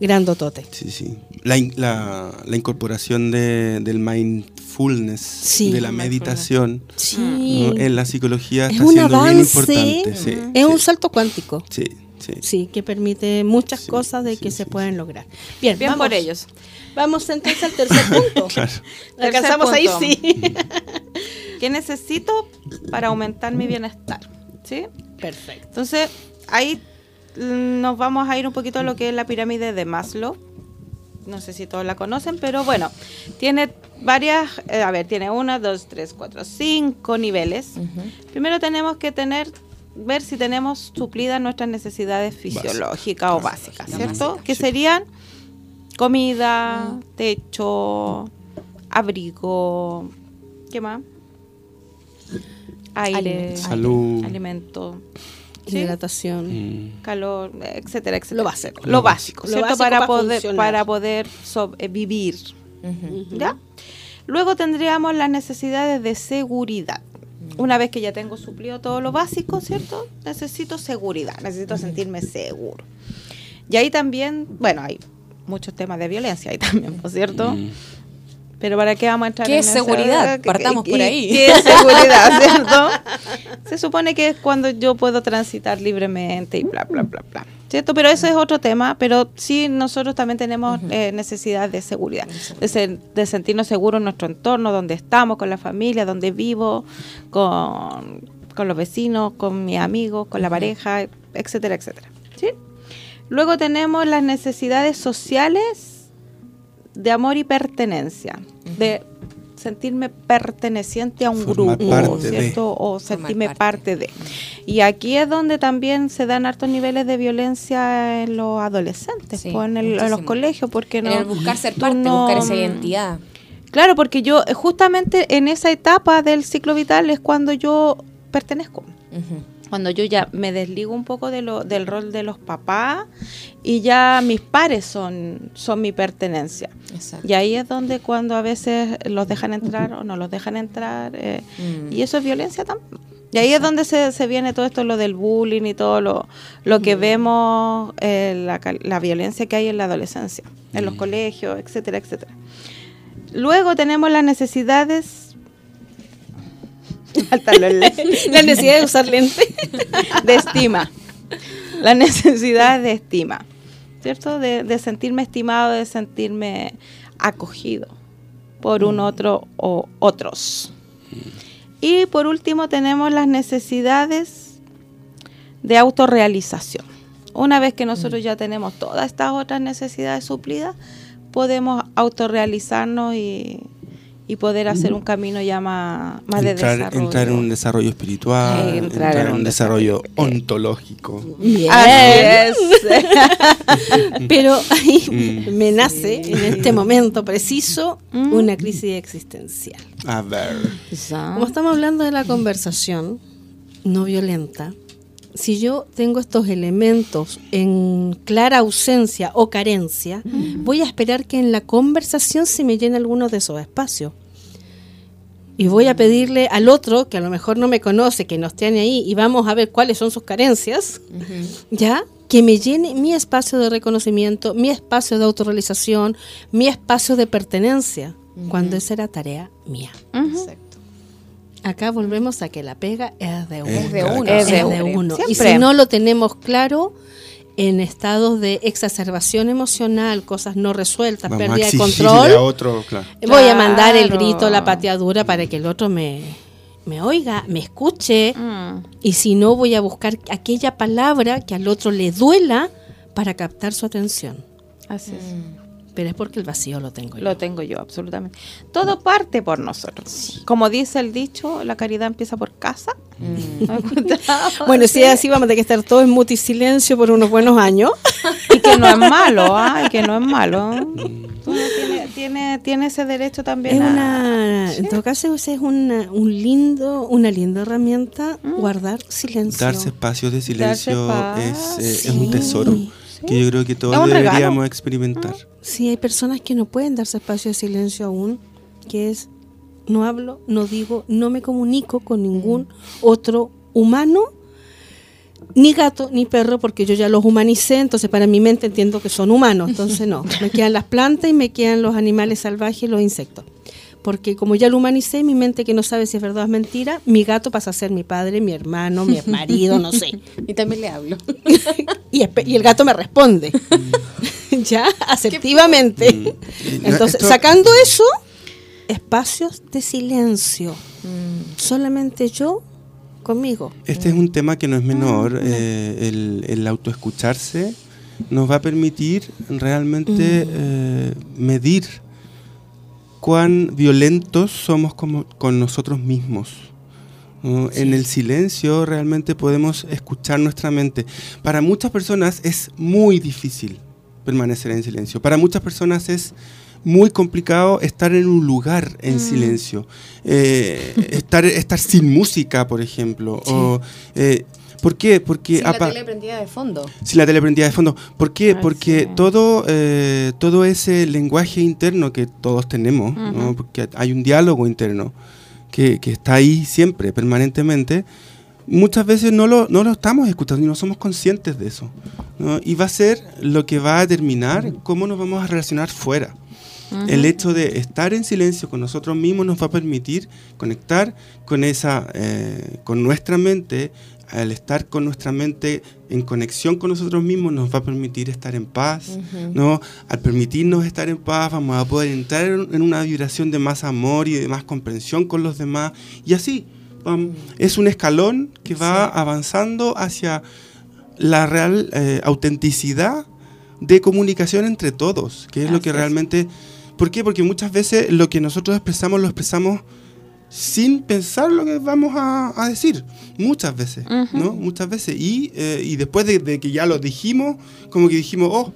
grandotote. Sí, sí. La, in- la, la incorporación de, del mindfulness, Sí. de la meditación Sí. ¿no? en la psicología Es está un siendo bien avance, importante. Sí, Es sí, un salto cuántico. Sí, sí. Sí, que permite muchas Sí, cosas de sí, que sí, se sí. pueden lograr. Bien, Bien vamos. por ellos. Vamos entonces al tercer <laughs> punto. Claro. Alcanzamos ahí, punto. sí. ¿Qué necesito para aumentar mi bienestar? ¿Sí? Perfecto. Entonces, ahí mm, nos vamos a ir un poquito a lo que es la pirámide de Maslow. No sé si todos la conocen, pero bueno, tiene varias, eh, a ver, tiene una, dos, tres, cuatro, cinco niveles. Primero tenemos que tener, ver si tenemos suplidas nuestras necesidades fisiológicas o básicas, ¿cierto? Que sí. serían comida, techo, abrigo, ¿qué más? Aire. Salud. alimento, ¿sí? Hidratación. Mm. calor, etcétera, etcétera. Lo básico. Lo básico, Lo ¿cierto? básico para, para poder para poder eh, vivir. ¿ya? Luego tendríamos las necesidades de seguridad. Una vez que ya tengo suplido todo lo básico, ¿cierto? Necesito seguridad, necesito sentirme seguro. Y ahí también, bueno, hay muchos temas de violencia ahí también, ¿no es cierto? Mm. Pero ¿para qué vamos a entrar ¿Qué en es seguridad? ¿Qué- Partamos por ahí. <laughs> ¿Qué es seguridad, <laughs> cierto? Se supone que es cuando yo puedo transitar libremente y bla, bla, bla, bla. ¿Cierto? Pero eso es otro tema, pero sí nosotros también tenemos eh, necesidad de seguridad, de, ser- de sentirnos seguros en nuestro entorno, donde estamos, con la familia, donde vivo, con, con los vecinos, con mis amigos, con la pareja, etcétera, etcétera. ¿Sí? Luego tenemos las necesidades sociales de amor y pertenencia, de sentirme perteneciente a un Formar grupo, de. ¿cierto? O sentirme parte. parte de. Y aquí es donde también se dan hartos niveles de violencia en los adolescentes, Sí, pues, en, el- en los colegios, porque no... En el buscar ser parte, no- buscar esa identidad. Claro, porque yo eh, justamente en esa etapa del ciclo vital es cuando yo pertenezco. Cuando yo ya me desligo un poco de lo, del rol de los papás y ya mis pares son, son mi pertenencia. Exacto. Y ahí es donde cuando a veces los dejan entrar o no los dejan entrar, eh, Mm. y eso es violencia también. Y ahí es donde se, se viene todo esto, lo del bullying y todo lo, lo que vemos, eh, la, la violencia que hay en la adolescencia, en los colegios, etcétera, etcétera. Luego tenemos las necesidades... <laughs> Faltan los lentes La necesidad de usar lentes. <laughs> de estima. La necesidad de estima. ¿Cierto? De, de sentirme estimado, de sentirme acogido por un otro o otros. Y por último tenemos las necesidades de autorrealización. Una vez que nosotros ya tenemos todas estas otras necesidades suplidas, podemos autorrealizarnos y, y poder hacer un camino ya más, más de entrar, desarrollo. entrar en un desarrollo espiritual, Eh, entrar, en un desarrollo ontológico. Bien. Así es. <laughs> Pero ahí <laughs> Mm. me nace en este momento preciso Mm. una crisis existencial. A ver. Como estamos hablando de la conversación no violenta, si yo tengo estos elementos en clara ausencia o carencia, voy a esperar que en la conversación se me llene alguno de esos espacios. Y voy a pedirle al otro, que a lo mejor no me conoce, que nos tiene ahí, y vamos a ver cuáles son sus carencias, ¿ya? Que me llene mi espacio de reconocimiento, mi espacio de autorrealización, mi espacio de pertenencia, cuando esa era tarea mía. Exacto. Acá volvemos a que la pega es de uno. Es de uno, Es de uno. Y si no lo tenemos claro, en estados de exacerbación emocional, cosas no resueltas, Vamos a pérdida de control, a otro, claro. voy a mandar el grito, la pateadura para que el otro me, me oiga, me escuche. Mm. Y si no, voy a buscar aquella palabra que al otro le duela para captar su atención. Así es. Pero es porque el vacío lo tengo yo. Lo tengo yo, absolutamente. Todo parte por nosotros. Como dice el dicho, la caridad empieza por casa. ¿No has escuchado? <laughs> Bueno, si es así, vamos a tener que estar todos en multisilencio por unos buenos años. Y que no es malo, <laughs> ¿ah? Y que no es malo. Uno tiene, tiene, tiene ese derecho también Es a... una, en todo caso, es una, un lindo, una linda herramienta, Mm. guardar silencio. Darse espacios de silencio es, eh, es sí. un tesoro que yo creo que todos Es deberíamos experimentar. Sí, hay personas que no pueden darse espacio de silencio aún, que es no hablo, no digo, no me comunico con ningún otro humano, ni gato, ni perro, porque yo ya los humanicé, entonces para mi mente entiendo que son humanos, entonces no, me quedan las plantas y me quedan los animales salvajes y los insectos. Porque como ya lo humanicé, mi mente que no sabe si es verdad o es mentira, mi gato pasa a ser mi padre, mi hermano, mi <laughs> marido, no sé. Y también le hablo. <laughs> y, el gato me responde. <laughs> ya, asertivamente. Mm. Entonces, sacando eso, espacios de silencio. Solamente yo conmigo. Este es un tema que no es menor. eh, el, el autoescucharse nos va a permitir realmente eh, medir cuán violentos somos como, con nosotros mismos. ¿no? En el silencio realmente podemos escuchar nuestra mente. Para muchas personas es muy difícil permanecer en silencio. Para muchas personas es muy complicado estar en un lugar en silencio. Eh, estar, estar sin música, por ejemplo. O, eh, ¿Por qué? Porque Sí, la tele prendida de fondo. sin la teleprendida de fondo. ¿Por qué? Ay, Porque sí. todo, eh, todo ese lenguaje interno que todos tenemos, ¿no? porque hay un diálogo interno que, que está ahí siempre, permanentemente, muchas veces no lo, no lo estamos escuchando y no somos conscientes de eso. ¿no? Y va a ser lo que va a determinar cómo nos vamos a relacionar fuera. El hecho de estar en silencio con nosotros mismos nos va a permitir conectar con esa, eh, con nuestra mente. Al estar con nuestra mente en conexión con nosotros mismos nos va a permitir estar en paz, ¿no? Al permitirnos estar en paz vamos a poder entrar en una vibración de más amor y de más comprensión con los demás. Y así vam- es un escalón que va avanzando hacia la real eh, autenticidad de comunicación entre todos, que es lo que realmente... ¿Por qué? Porque muchas veces lo que nosotros expresamos lo expresamos sin pensar lo que vamos a, a decir. Muchas veces, ¿no? Muchas veces. Y, eh, y después de, de que ya lo dijimos, como que dijimos, oh,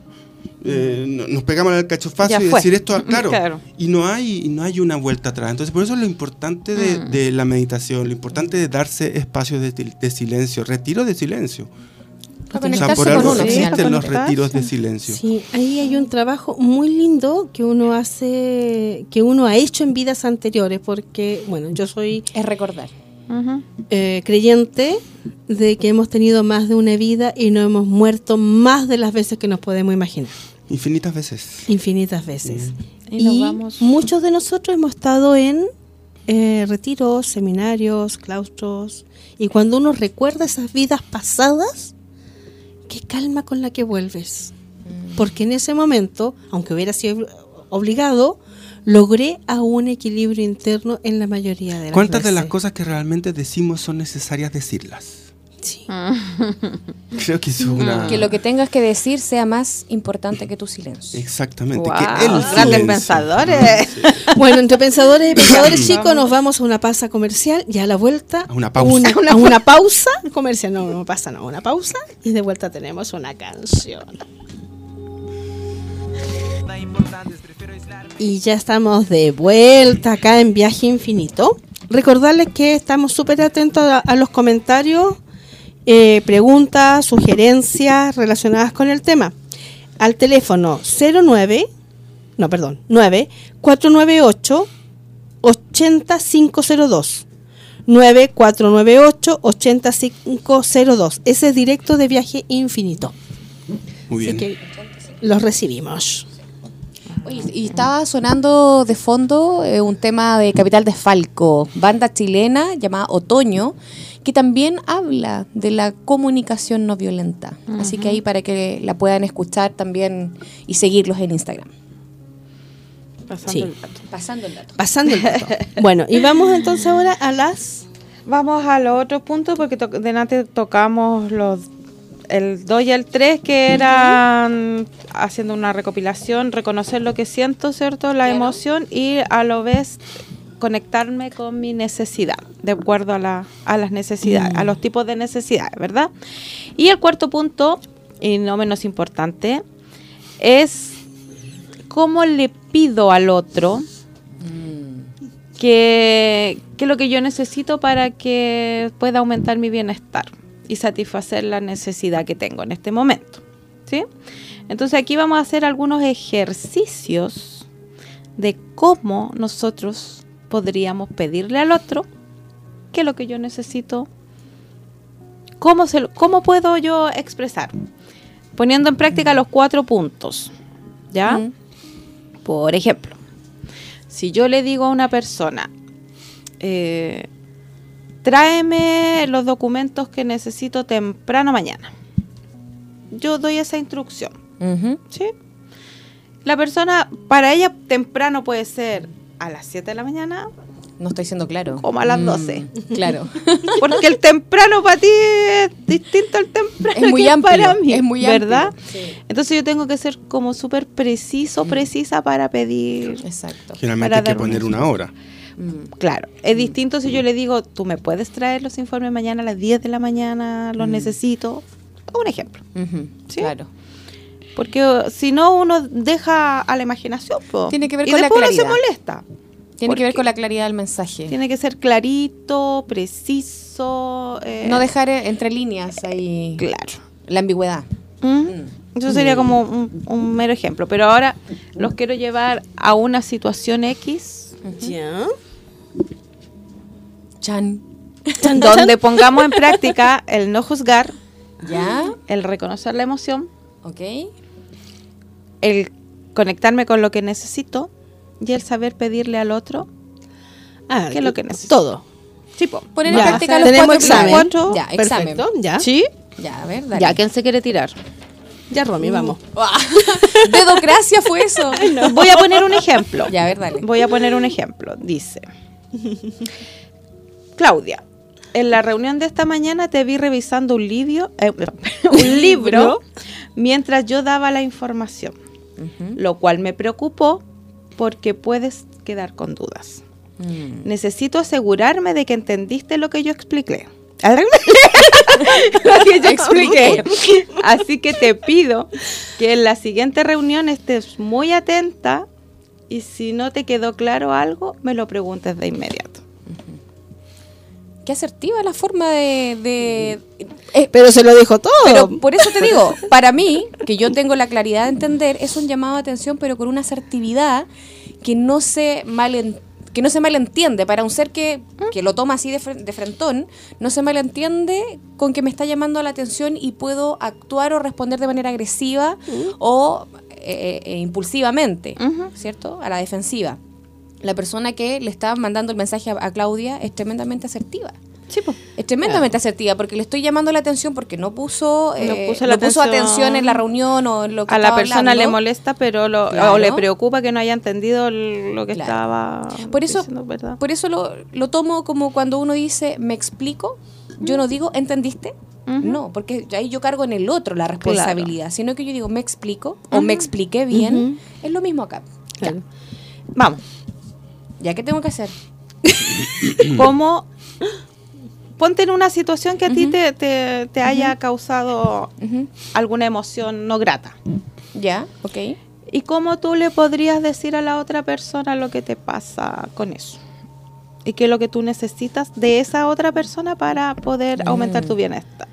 eh, no- nos pegamos al cachofazo y decir esto, claro. Claro. Y no hay, y no hay una vuelta atrás. Entonces, por eso es lo importante de, Mm. de la meditación, lo importante de darse espacios de, de silencio, retiro de silencio. O sea, por algo uno. existen los retiros de silencio. Sí, ahí hay un trabajo muy lindo que uno hace, que uno ha hecho en vidas anteriores, porque, bueno, yo soy Es recordar. Eh, creyente de que hemos tenido más de una vida y no hemos muerto más de las veces que nos podemos imaginar, Infinitas veces. infinitas veces. Y Y, vamos- muchos de nosotros hemos estado en eh, retiros, seminarios, claustros, y cuando uno recuerda esas vidas pasadas, qué calma con la que vuelves. Porque en ese momento, aunque hubiera sido obligado, logré a un equilibrio interno en la mayoría de las ¿Cuántas de las cosas que realmente decimos son necesarias decirlas? Sí. <laughs> Creo que eso es una... Que lo que tengas que decir sea más importante que tu silencio. Exactamente. Guau, que el grandes pensadores. Bueno, entre pensadores y pensadores chicos, nos vamos a una pausa comercial y a la vuelta. A una pausa. una- <laughs> a una pausa comercial. No, no pasa, no, una pausa. Y de vuelta tenemos una canción. Y ya estamos de vuelta acá en Viaje Infinito. Recordarles que estamos súper atentos a, a los comentarios, eh, preguntas, sugerencias relacionadas con el tema. Al teléfono 09, no, perdón, 9 498 8502. 9498 8502. Ese es directo de Viaje Infinito. Muy Así bien. que los recibimos. Oye, y estaba sonando de fondo eh, un tema de Capital de Falco, banda chilena llamada Otoño, que también habla de la comunicación no violenta. Así que ahí para que la puedan escuchar también y seguirlos en Instagram. Pasando Sí. el dato. Pasando el dato. Pasando el dato. <laughs> bueno, y vamos entonces ahora a las... Vamos al otro punto porque to- delante tocamos los el 2 y el 3 que eran haciendo una recopilación, reconocer lo que siento, ¿cierto? La Claro. emoción y a lo vez conectarme con mi necesidad, de acuerdo a, la, a las necesidades, a los tipos de necesidades, ¿verdad? Y el cuarto punto, y no menos importante, es cómo le pido al otro que, que es lo que yo necesito para que pueda aumentar mi bienestar y satisfacer la necesidad que tengo en este momento. ¿sí? Entonces aquí vamos a hacer algunos ejercicios de cómo nosotros podríamos pedirle al otro qué es lo que yo necesito, cómo, se, cómo puedo yo expresar, poniendo en práctica los cuatro puntos, ¿ya? Mm. Por ejemplo, si yo le digo a una persona, eh, tráeme los documentos que necesito temprano mañana. Yo doy esa instrucción. ¿sí? La persona, para ella temprano puede ser a las 7 de la mañana, No estoy siendo claro. Como a las Mm, 12. Claro. <laughs> porque el temprano para ti es distinto al temprano Es muy que amplio, para mí, es muy ¿verdad? sí. Entonces yo tengo que ser como súper preciso, precisa para pedir Exacto. Generalmente Para hay que dar poner una hora. Mm. Claro, es distinto si yo le digo, tú me puedes traer los informes mañana a las 10 de la mañana, los necesito. Un ejemplo. Sí. Claro. Porque si no, uno deja a la imaginación. po. Tiene que ver y con la después uno se claridad. molesta. Tiene que ver con la claridad del mensaje. Tiene que ser clarito, preciso. eh, No dejar eh, entre líneas ahí Claro. la ambigüedad. ¿Mm? Eso sería como un, un mero ejemplo. Pero ahora los quiero llevar a una situación X ¿Ya? Chan. donde pongamos en práctica el no juzgar, ¿Ya? el reconocer la emoción, Ok. El conectarme con lo que necesito y el saber pedirle al otro Ah, qué es lo que necesito. Todo. Sí, po. Poner en práctica los tenemos cuatro examen. Ya, examen. Perfecto, ya. ¿Sí? Ya, a ver, dale. Ya, ¿quién se quiere tirar? Ya, Romy, vamos. <laughs> Dedocracia fue eso. <laughs> Voy a poner un ejemplo. Ya, a ver, dale. Voy a poner un ejemplo. Dice, Claudia, en la reunión de esta mañana te vi revisando un <laughs> libro, eh, un libro mientras yo daba la información, Lo cual me preocupó porque puedes quedar con dudas. Mm. Necesito asegurarme de que entendiste lo que yo expliqué. <laughs> lo que yo expliqué. <laughs> Así que te pido que en la siguiente reunión estés muy atenta y si no te quedó claro algo, me lo preguntes de inmediato. Qué asertiva la forma de... de- eh, Pero se lo dijo todo. pero por eso te digo, para mí, que yo tengo la claridad de entender, es un llamado de atención, pero con una asertividad que no se malen- que no se malentiende para un ser que, que lo toma así de, de frentón, no se malentiende con que me está llamando la atención y puedo actuar o responder de manera agresiva o eh, eh, impulsivamente. ¿cierto? A la defensiva. La persona que le está mandando el mensaje a, a Claudia es tremendamente asertiva. Sí, pues. Es tremendamente asertiva porque le estoy llamando la atención porque no puso, No eh, puso no la puso atención. atención en la reunión o en lo que A la persona le molesta, pero lo, Claro. o le preocupa que no haya entendido lo que Claro. estaba Por eso, diciendo, ¿verdad? por eso lo, lo tomo como cuando uno dice, me explico, yo no digo, ¿entendiste? No, porque ahí yo cargo en el otro la responsabilidad, sino que yo digo, me explico o me expliqué bien, es lo mismo acá. Claro. Vamos. ¿Ya qué tengo que hacer? <coughs> ¿Cómo? Ponte en una situación que a ti te, te- te haya causado alguna emoción no grata. Ya, ok. ¿Y cómo tú le podrías decir a la otra persona lo que te pasa con eso? ¿Y qué es lo que tú necesitas de esa otra persona para poder aumentar tu bienestar?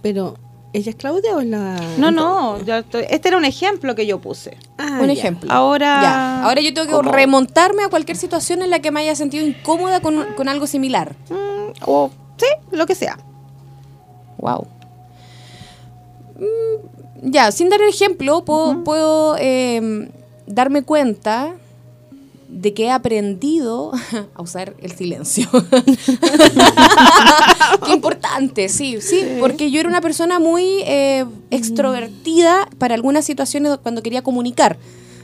Pero, ¿ella es Claudia o es la.? No, no, yo estoy- este era un ejemplo que yo puse. Ah, Un ya. ejemplo. Ahora, Ya, ahora yo tengo que ¿cómo? remontarme a cualquier situación en la que me haya sentido incómoda con, con algo similar. Mm, o sí, lo que sea. Wow. ya, sin dar el ejemplo, puedo, puedo, eh, darme cuenta de que he aprendido <laughs> a usar el silencio. <laughs> Qué importante, sí, sí, porque yo era una persona muy eh, extrovertida para algunas situaciones cuando quería comunicar.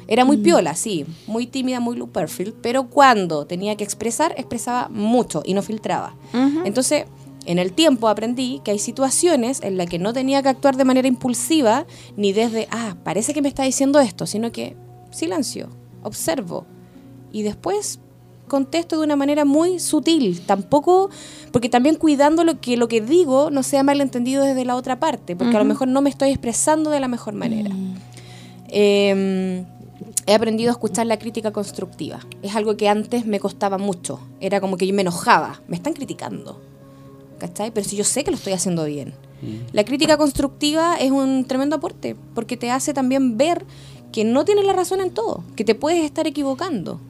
Era muy piola, sí, muy tímida, muy low perfil, pero cuando tenía que expresar, expresaba mucho y no filtraba. Entonces, en el tiempo aprendí que hay situaciones en las que no tenía que actuar de manera impulsiva, ni desde, ah, parece que me está diciendo esto, sino que silencio, observo. Y después contesto de una manera muy sutil, tampoco, porque también cuidando lo que lo que digo no sea malentendido desde la otra parte, porque a lo mejor no me estoy expresando de la mejor manera. Eh, he aprendido a escuchar la crítica constructiva. Es algo que antes me costaba mucho. Era como que yo me enojaba. Me están criticando. ¿Cachai? Pero si yo sé que lo estoy haciendo bien. La crítica constructiva es un tremendo aporte porque te hace también ver que no tienes la razón en todo, que te puedes estar equivocando.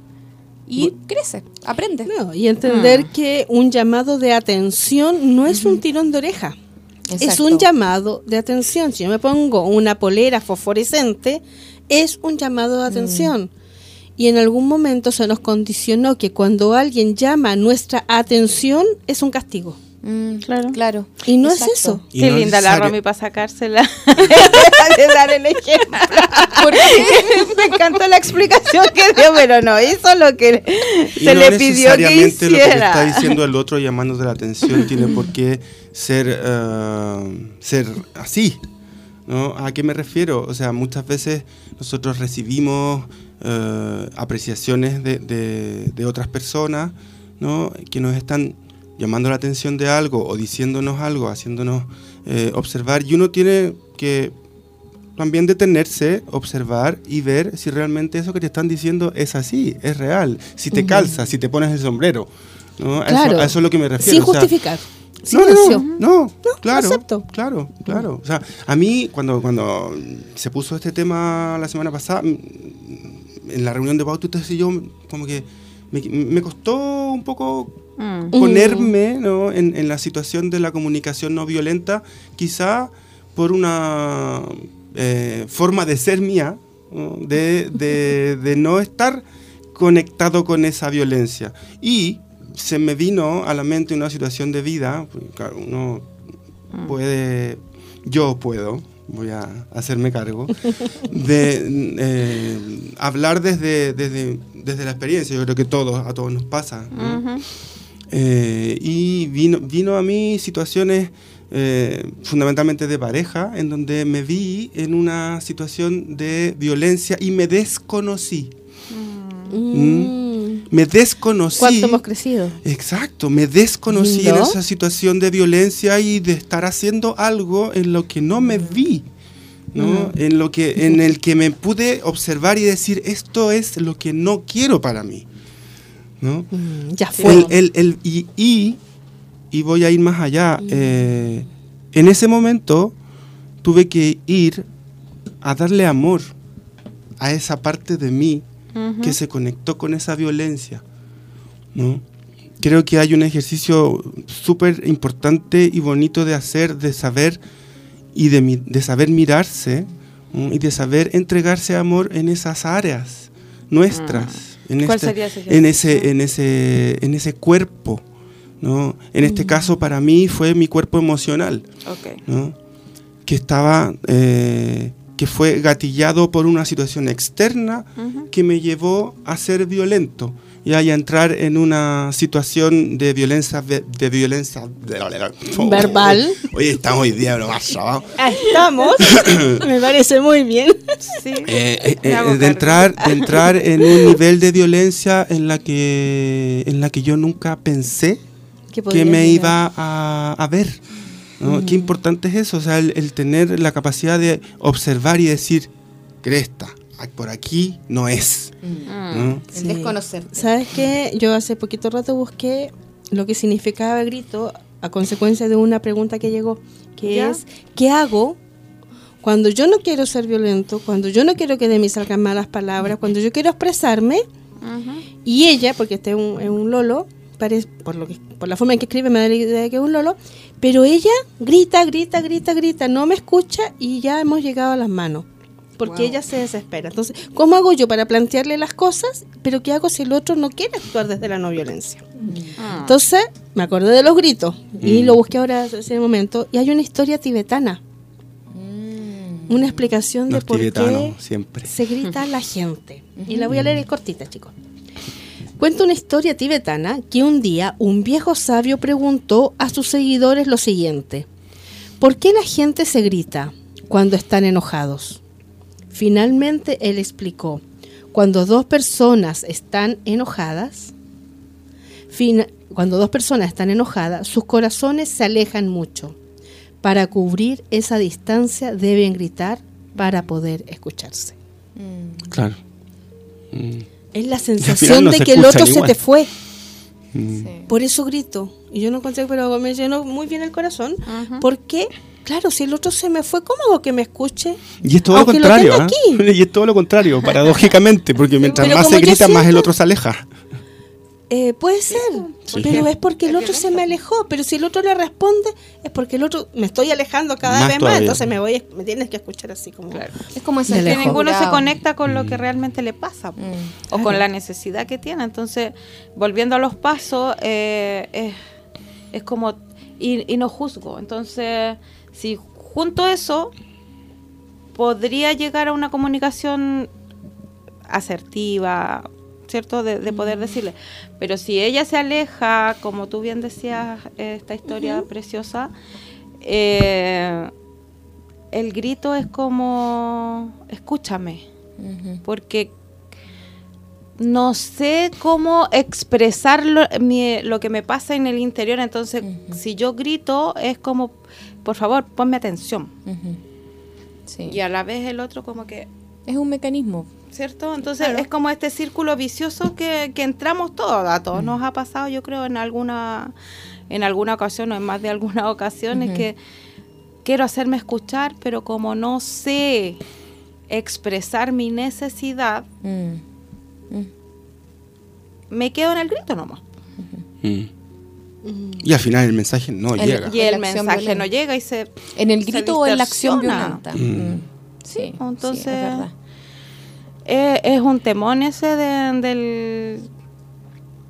Y crece, aprende. No, y entender Mm. que un llamado de atención no es un tirón de oreja. Es un llamado de atención. Si yo me pongo una polera fosforescente, es un llamado de atención. Y en algún momento se nos condicionó que cuando alguien llama nuestra atención es un castigo. Mm, Claro. Claro. Y no Exacto. es eso. Y Qué no linda la Romy para sacársela. <laughs> de dar el ejemplo. <laughs> Me encantó la explicación que dio, pero no hizo lo que Y se no le pidió que necesariamente lo que le está hiciera. diciendo el otro llamándote la atención <laughs> tiene por qué ser, eh, ser así. ¿no? ¿A qué me refiero? O sea, muchas veces nosotros recibimos eh, apreciaciones de, de- de otras personas ¿no? que nos están llamando la atención de algo o diciéndonos algo, haciéndonos eh, observar y uno tiene que también detenerse, observar y ver si realmente eso que te están diciendo es así, es real, si te calza, si te pones el sombrero. ¿no? A, Claro. eso, a eso es lo que me refiero. Sin o sea, justificar. no, no, no, no, claro, acepto. claro, claro. O sea, a mí cuando, cuando se puso este tema la semana pasada, mm, en la reunión de Pauta, ustedes y yo, como que me, me costó un poco Mm. ponerme ¿no? en, en la situación de la comunicación no violenta, quizá por una eh, forma de ser mía, ¿no? de, de- de no estar conectado con esa violencia. Y se me vino a la mente una situación de vida, claro, uno puede, yo puedo, voy a hacerme cargo, de eh, hablar desde, desde, desde la experiencia, yo creo que todos, a todos nos pasa. Eh, y vino, vino a mí situaciones eh, fundamentalmente de pareja, en donde me vi en una situación de violencia y me desconocí. Mm. Me desconocí. ¿Cuánto hemos crecido? Exacto, me desconocí en esa situación de violencia y de estar haciendo algo en lo que no me vi. ¿no? En, lo que, en <laughs> el que me pude observar y decir, esto es lo que no quiero para mí. ¿No? Mm, ya fue. El, el- el- y, y, y voy a ir más allá. eh, en ese momento tuve que ir a darle amor a esa parte de mí que se conectó con esa violencia. ¿no? Creo que hay un ejercicio súper importante y bonito de hacer, de saber y de, mi- de saber mirarse ¿no? y de saber entregarse amor en esas áreas nuestras. En ¿Cuál este- sería ese en ese, en ese, en ese cuerpo. ¿no? En este caso para mí fue mi cuerpo emocional. Ok. ¿no? que estaba, eh, que fue gatillado por una situación externa Ujú. que me llevó a ser violento y a entrar en una situación de violencia, de violencia Verbal. Oye, estamos hoy día lo más sábado. Estamos. <coughs> Me parece muy bien. Sí. Eh, eh, eh, de entrar de entrar en un nivel de violencia en la que en la que yo nunca pensé que me llegar. iba a, a ver. ¿no? Qué importante es eso, o sea, el, el tener la capacidad de observar y decir, cresta, por aquí no es. Sí. desconocer. ¿Sabes qué? Yo hace poquito rato busqué lo que significaba grito a consecuencia de una pregunta que llegó, que ¿Ya? es, ¿qué hago cuando yo no quiero ser violento, cuando yo no quiero que de mí salgan malas palabras, cuando yo quiero expresarme? Y ella, porque este es un, es un lolo, parece, por, lo que, por la forma en que escribe me da la idea de que es un lolo, pero ella grita, grita, grita, grita, no me escucha y ya hemos llegado a las manos. Porque Wow. ella se desespera. Entonces, ¿cómo hago yo para plantearle las cosas? Pero ¿qué hago si el otro no quiere actuar desde la no violencia? Ah. Entonces, me acordé de los gritos y Mm. lo busqué ahora en ese momento. Y hay una historia tibetana, Mm. una explicación de por qué siempre. se grita a la gente. Y la voy a leer es cortita, chicos. Cuenta una historia tibetana que un día un viejo sabio preguntó a sus seguidores lo siguiente. ¿Por qué la gente se grita cuando están enojados? Finalmente él explicó, cuando dos personas están enojadas, fina- cuando dos personas están enojadas, sus corazones se alejan mucho. Para cubrir esa distancia deben gritar para poder escucharse. Mm. Claro. Mm, Es la sensación no de se que el otro se te fue. mm. Sí. Por eso grito. Y yo no consigo, pero me llenó muy bien el corazón. Ujú. Porque, claro, si el otro se me fue, ¿cómo hago que me escuche? Y es todo lo Aunque lo contrario, ¿ah? aquí. <laughs> Y es todo lo contrario, paradójicamente, porque mientras Pero más se grita, más el otro se aleja. Eh, puede ser, pero es porque el otro se me alejó. Pero si el otro le responde, es porque el otro me estoy alejando cada Más vez todavía. más. Entonces me voy, me tienes que escuchar así como. Es como ese De que lejos. ninguno se conecta con lo que realmente le pasa Mm. o con la necesidad que tiene. Entonces, volviendo a los pasos, eh, es, es como, y, y no juzgo. Entonces, si junto eso, podría llegar a una comunicación asertiva, ¿cierto? De, de poder decirle. Pero si ella se aleja, como tú bien decías, esta historia preciosa, eh, el grito es como, escúchame, porque no sé cómo expresar lo, mi- lo que me pasa en el interior, entonces si yo grito es como, por favor, ponme atención. Sí. Y a la vez el otro como que, Es un mecanismo. ¿cierto? Entonces es como este círculo vicioso que, que entramos todos, a todos nos ha pasado yo creo en alguna, en alguna ocasión o en más de alguna ocasión, es que quiero hacerme escuchar, pero como no sé expresar mi necesidad, Mm. Mm. me quedo en el grito nomás. Mm. Y al final el mensaje no El- llega. Y el mensaje violenta. no llega y se... En el grito o en la acción violenta. Mm. Mm. Sí, entonces- sí, es verdad. eh, es un temón ese de- del,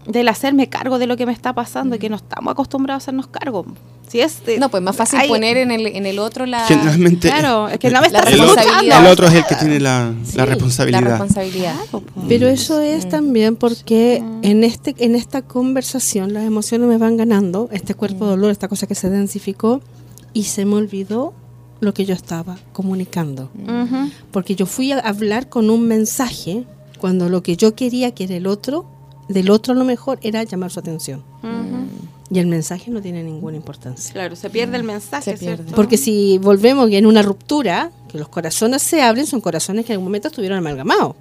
del hacerme cargo de lo que me está pasando y que no estamos acostumbrados a hacernos cargo. Si es de- No, pues más fácil hay- poner en el, en el otro la, Generalmente Claro, es que no me está el, otro, responsabilidad. el otro es el que tiene la, Sí, la la responsabilidad. responsabilidad. Pero eso es también porque en este en esta conversación las emociones me van ganando, este cuerpo de dolor, esta cosa que se densificó y se me olvidó lo que yo estaba comunicando. Porque yo fui a hablar con un mensaje cuando lo que yo quería que era el otro, del otro a lo mejor era llamar su atención. Ujú. Y el mensaje no tiene ninguna importancia. Claro, se pierde el mensaje, Se pierde. ¿cierto? Porque si volvemos en una ruptura, que los corazones se abren, son corazones que en algún momento estuvieron amalgamados.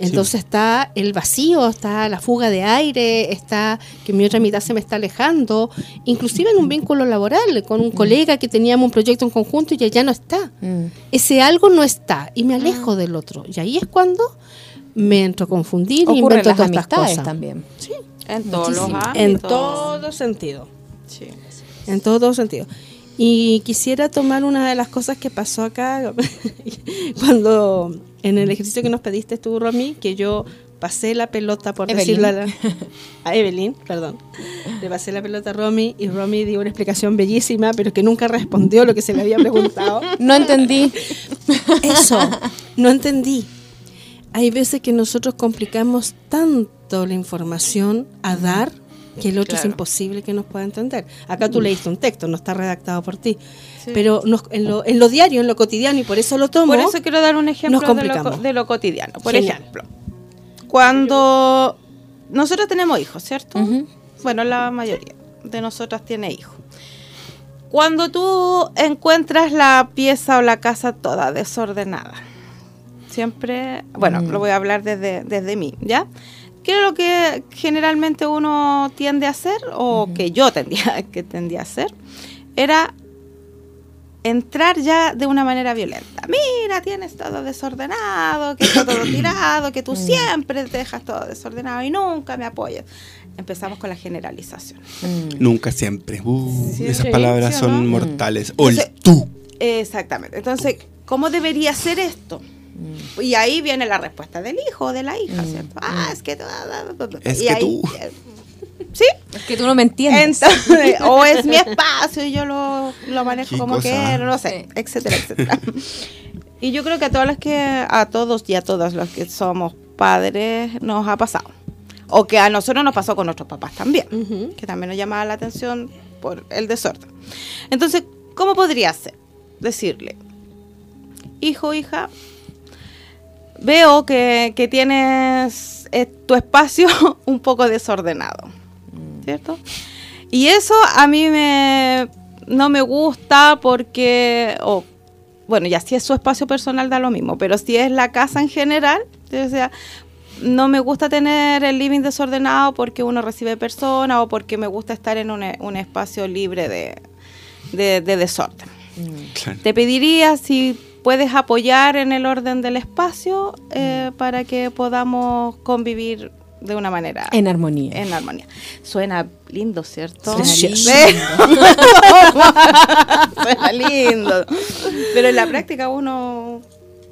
Entonces está el vacío, está la fuga de aire, está que mi otra mitad se me está alejando, inclusive en un vínculo laboral con un colega que teníamos un proyecto en conjunto y ya, ya no está. Mm. Ese algo no está y me alejo del otro. Y ahí es cuando me entro a confundir y Ocurre en invento las todas estas amistades cosas. también. En todos los ámbitos. En todo sentido. Sí. En todo, todo sentido. Y quisiera tomar una de las cosas que pasó acá <laughs> cuando en el ejercicio que nos pediste tú, Romy, que yo pasé la pelota, por Evelyn. decirlo <laughs> a Evelyn, perdón. Le pasé la pelota a Romy y Romy dio una explicación bellísima, pero que nunca respondió lo que se le había preguntado. <laughs> No entendí. Eso, no entendí. Hay veces que nosotros complicamos tanto la información a dar que el otro es imposible que nos pueda entender. Acá tú leíste un texto, no está redactado por ti. Sí. Pero nos- en, lo, en lo diario, en lo cotidiano, y por eso lo tomo. Por eso quiero dar un ejemplo de lo, de cotidiano. Por Genial. ejemplo, cuando nosotros tenemos hijos, ¿cierto? Bueno, la mayoría de nosotras tiene hijos. Cuando tú encuentras la pieza o la casa toda desordenada, siempre, bueno, Mm. lo voy a hablar desde, desde mí, ¿ya? ¿Qué es lo que generalmente uno tiende a hacer, o que yo tendía, <laughs> que tendía a hacer? Era entrar ya de una manera violenta. Mira, tienes todo desordenado, que está todo <coughs> tirado, que tú siempre te dejas todo desordenado y nunca me apoyas. Empezamos con la generalización. Mm. Nunca siempre. Uh, Sí, esas palabras son ¿no? mortales. O el tú. Exactamente. Entonces, ¿cómo debería ser esto? Y ahí viene la respuesta del hijo o de la hija, ¿cierto? Ah, es que tú... Es y que ahí- tú. Sí, Es que tú no me entiendes. entonces, <laughs> o es mi espacio y yo lo, lo manejo como cosa. quiero, no sé, etcétera, etcétera. y yo creo que a todas las que, a todos y a todas los que somos padres nos ha pasado. O que a nosotros nos pasó con nuestros papás también, que también nos llamaba la atención por el desorden. Entonces, ¿cómo podría ser? Decirle, hijo, hija, veo que, que tienes eh, tu espacio <laughs> un poco desordenado, ¿cierto? Y eso a mí me, no me gusta porque, o, bueno, ya si es su espacio personal da lo mismo, pero si es la casa en general, o sea, no me gusta tener el living desordenado porque uno recibe personas o porque me gusta estar en un, un espacio libre de, de- de desorden. Claro. Te pediría si puedes apoyar en el orden del espacio eh, para que podamos convivir de una manera En armonía. en armonía. Suena lindo, ¿cierto? Suena <laughs> lindo. Pero en la práctica uno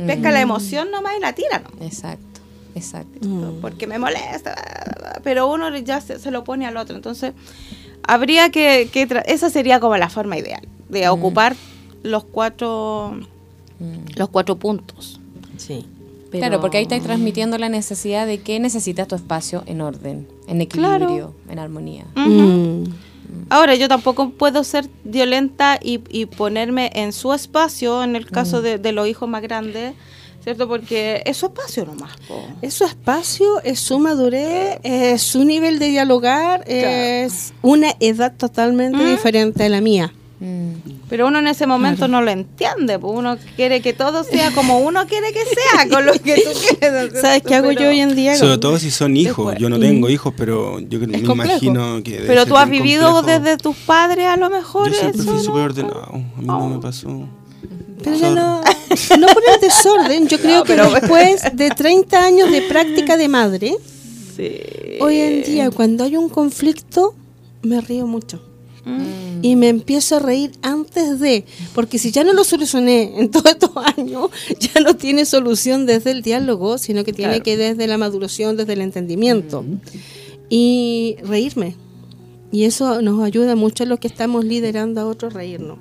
pesca la emoción nomás y la tira, ¿no? Exacto, exacto. Porque me molesta, pero uno ya se, se lo pone al otro. Entonces, habría que, esa sería como la forma ideal de ocupar los cuatro los cuatro puntos. Sí. Pero- Claro, porque ahí estáis transmitiendo la necesidad de que necesitas tu espacio en orden, en equilibrio, en armonía. Ujú. Mm. Ahora, yo tampoco puedo ser violenta y, y ponerme en su espacio, en el caso de, de los hijos más grandes, ¿cierto? Porque es su espacio nomás. po. Es su espacio, es su madurez, es su nivel de dialogar, es una edad totalmente diferente a la mía. Mm. Pero uno en ese momento no lo entiende, pues uno quiere que todo sea como uno quiere que sea, <laughs> con lo que tú quieres. ¿Sabes qué hago yo hoy en día? Sobre todo si son hijos. Después. Yo no tengo hijos, pero yo creo- me Es complejo. imagino que. Pero tú has vivido complejo. desde tus padres a lo mejor Yo siempre eso, fui ¿no? súper ordenado. A mí no me pasó. Pero ya no, <laughs> no por el desorden. Yo <laughs> creo que pero- después de 30 años de práctica de madre, Sí. hoy en día cuando hay un conflicto, me río mucho. Mm. Y me empiezo a reír antes de, porque si ya no lo solucioné en todos estos <laughs> años, ya no tiene solución desde el diálogo, sino que tiene Claro. que desde la maduración, desde el entendimiento. Y reírme. Y eso nos ayuda mucho a los que estamos liderando a otros reírnos.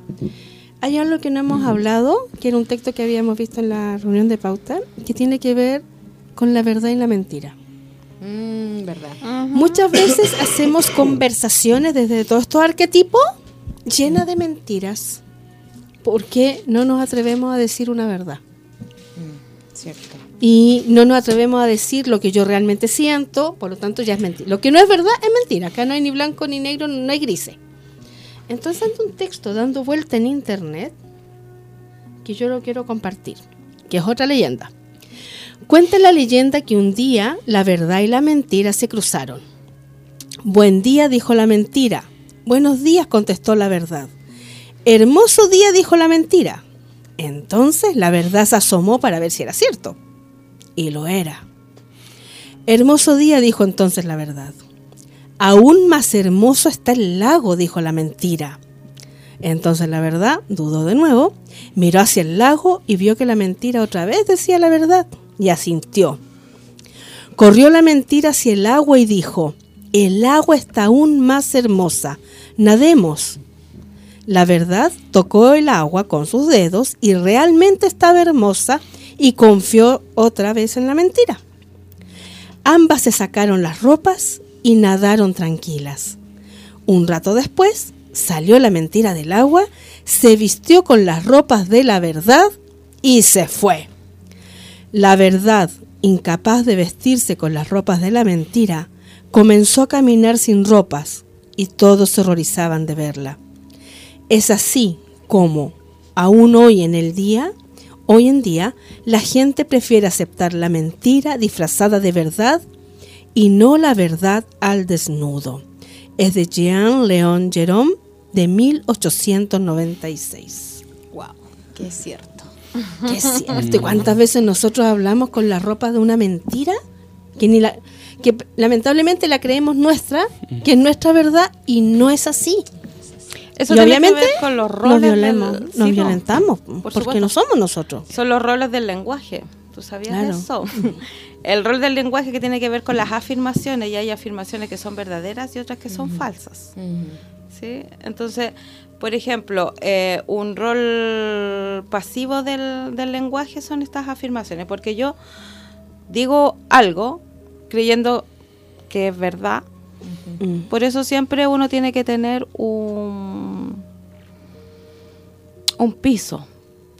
Hay algo que no hemos hablado, que era un texto que habíamos visto en la reunión de pauta, que tiene que ver con la verdad y la mentira. Mm, verdad. Muchas veces hacemos conversaciones desde todos estos arquetipos llenas de mentiras. Porque no nos atrevemos a decir una verdad. Cierto. Y no nos atrevemos a decir lo que yo realmente siento, por lo tanto ya es mentira. Lo que no es verdad es mentira. Acá no hay ni blanco ni negro, no hay grises. Entonces anda un texto dando vuelta en internet que yo lo quiero compartir, que es otra leyenda. Cuenta la leyenda que un día la verdad y la mentira se cruzaron. Buen día, dijo la mentira. Buenos días, contestó la verdad. Hermoso día, dijo la mentira. Entonces la verdad se asomó para ver si era cierto. Y lo era. Hermoso día, dijo entonces la verdad. Aún más hermoso está el lago, dijo la mentira. Entonces la verdad dudó de nuevo, miró hacia el lago y vio que la mentira otra vez decía la verdad y asintió. Corrió la mentira hacia el agua y dijo, el agua está aún más hermosa, nademos. La verdad tocó el agua con sus dedos y realmente estaba hermosa y confió otra vez en la mentira. Ambas se sacaron las ropas y nadaron tranquilas. Un rato después salió la mentira del agua, se vistió con las ropas de la verdad y se fue. La verdad, incapaz de vestirse con las ropas de la mentira, comenzó a caminar sin ropas y todos se horrorizaban de verla. Es así como, aún hoy en el día, hoy en día, la gente prefiere aceptar la mentira disfrazada de verdad y no la verdad al desnudo. Es de Jean León Jerome de 1896. Wow, es cierto. Que es cierto. ¿Y cuántas veces nosotros hablamos con la ropa de una mentira? Que ni la que lamentablemente la creemos nuestra, que es nuestra verdad y no es así. Eso y tiene obviamente que ver con los nos, roles del- violemos, sí, nos po. violentamos, Por porque supuesto. no somos nosotros. Son los roles del lenguaje. ¿Tú sabías Claro. eso? <laughs> El rol del lenguaje que tiene que ver con las afirmaciones, y hay afirmaciones que son verdaderas y otras que son falsas. ¿sí? Entonces, por ejemplo, eh, un rol pasivo del, del lenguaje son estas afirmaciones, porque yo digo algo creyendo que es verdad, por eso siempre uno tiene que tener un, un piso.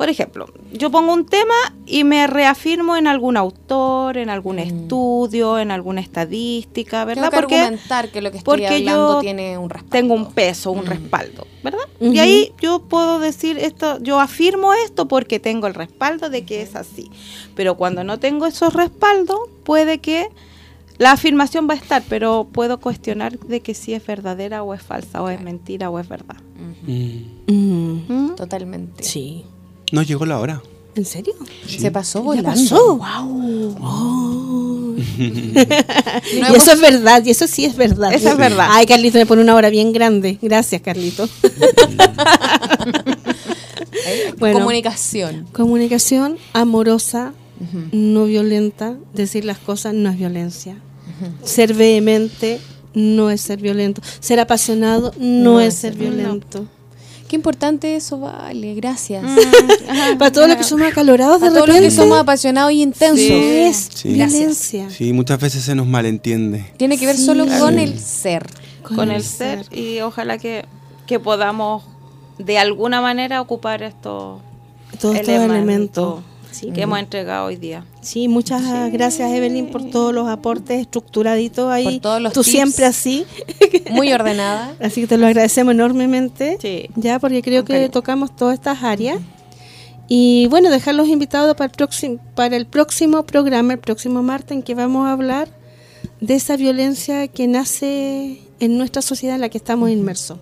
Por ejemplo, yo pongo un tema y me reafirmo en algún autor, en algún estudio, en alguna estadística, ¿verdad? Tengo que Porque argumentar que lo que estoy porque hablando yo tiene un respaldo. tengo un peso, un respaldo, ¿verdad? Y ahí yo puedo decir esto, yo afirmo esto porque tengo el respaldo de que es así. Pero cuando no tengo esos respaldos, puede que la afirmación va a estar, pero puedo cuestionar de que si es verdadera o es falsa, o es mentira o es verdad. Mm. Mm. ¿Mm? Totalmente. Sí. No llegó la hora. ¿En serio? Se pasó ¿Ya volando. pasó? ¡Wow! y eso es verdad, y eso sí es verdad. Eso es verdad. Ay, Carlito me pone una hora bien grande. Gracias, Carlito. <laughs> Bueno. Comunicación. Comunicación amorosa, no violenta. Decir las cosas no es violencia. Ser vehemente no es ser violento. Ser apasionado no, es ser violento. Qué importante eso, vale, gracias. <laughs> Para todos los que somos acalorados de Para todos los que somos apasionados y intensos. no es Sí. violencia. Sí, muchas veces se nos malentiende. Tiene que ver Sí. solo con Sí. el ser. con el ser y ojalá que, que podamos de alguna manera ocupar estos Todos estos elementos. Sí. que hemos entregado hoy día. Sí, muchas gracias Evelyn por todos los aportes estructuraditos ahí. Por todos los Tú tips. siempre así. <laughs> Muy ordenada. Así que te lo agradecemos enormemente. Sí. Ya, porque creo Con que cariño. tocamos todas estas áreas. Y bueno, dejarlos invitados para el, próximo, para el próximo programa, el próximo martes, en que vamos a hablar de esa violencia que nace en nuestra sociedad en la que estamos inmersos.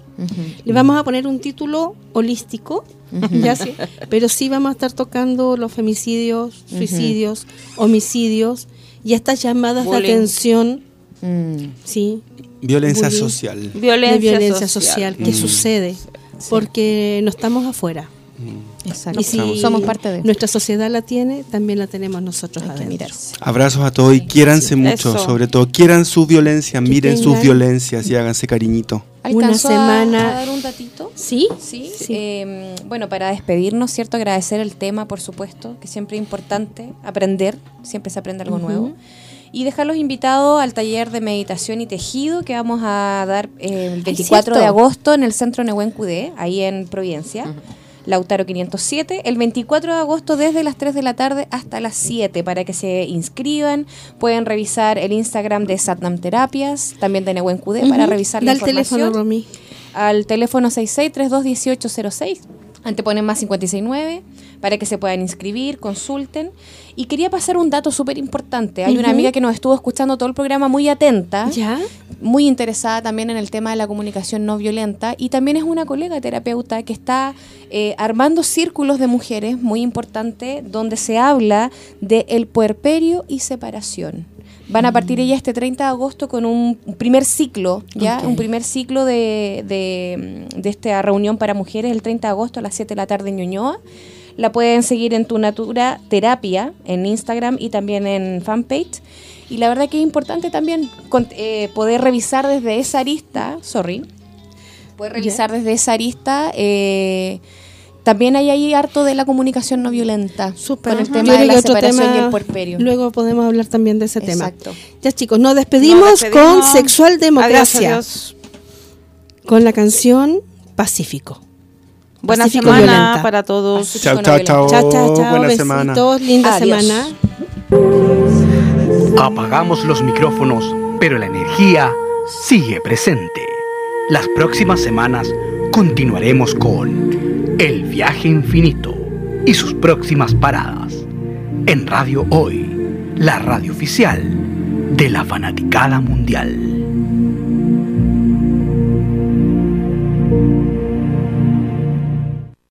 Le vamos a poner un título holístico, ya sí, pero sí vamos a estar tocando los femicidios, suicidios, homicidios y estas llamadas Bullying. de atención, Mm. sí, Violencia Bullying. social. Violencia, de violencia social, que Mm. sucede porque no estamos afuera. Exacto. Y si Somos parte de. nuestra sociedad la tiene, también la tenemos nosotros Hay que adentro. Abrazos a todos y quiéranse mucho, Eso. sobre todo. Quieran su violencia, miren sus violencias y háganse cariñito. Una ¿Alcanzó a- semana- a dar un datito? ¿Sí? Sí, Sí. eh, bueno, para despedirnos, ¿cierto? Agradecer el tema, por supuesto, que siempre es importante aprender, siempre se aprende algo nuevo. Y dejarlos invitados al taller de meditación y tejido que vamos a dar eh, el 24 de agosto en el centro Nehuen Cudé, ahí en Providencia. Lautaro 507, el 24 de agosto desde las 3 de la tarde hasta las 7 para que se inscriban. Pueden revisar el Instagram de Satnam Terapias, también de Nehuen Cudé, para revisar la información teléfono, Romy. al teléfono 66321806. Anteponen más 569 para que se puedan inscribir, consulten. Y quería pasar un dato súper importante. Hay una amiga que nos estuvo escuchando todo el programa muy atenta, ¿Ya? muy interesada también en el tema de la comunicación no violenta y también es una colega terapeuta que está eh, armando círculos de mujeres muy importante donde se habla de el puerperio y separación. Van a partir ella este 30 de agosto con un primer ciclo, ya un primer ciclo de, de, de esta reunión para mujeres el 30 de agosto a las 7 de la tarde en Ñuñoa. La pueden seguir en Tu Natura Terapia en Instagram y también en fanpage. Y la verdad que es importante también con- eh, poder revisar desde esa arista, sorry, poder revisar desde esa arista. eh, también hay ahí harto de la comunicación no violenta Súper. con el tema de la y tema- el puerperio. Luego podemos hablar también de ese tema. Exacto. Ya chicos, nos despedimos, Nos despedimos. con Sexual Democracia, Adiós, adiós. con la canción Pacífico. Buena Pacífico semana violenta. para todos. Chao, chao, chao. Chao, chao, chao. Buena besitos, semana. linda Adiós. semana. Apagamos los micrófonos, pero la energía sigue presente. Las próximas semanas continuaremos con El viaje infinito y sus próximas paradas. En Radio Hoy, la radio oficial de la fanaticada mundial.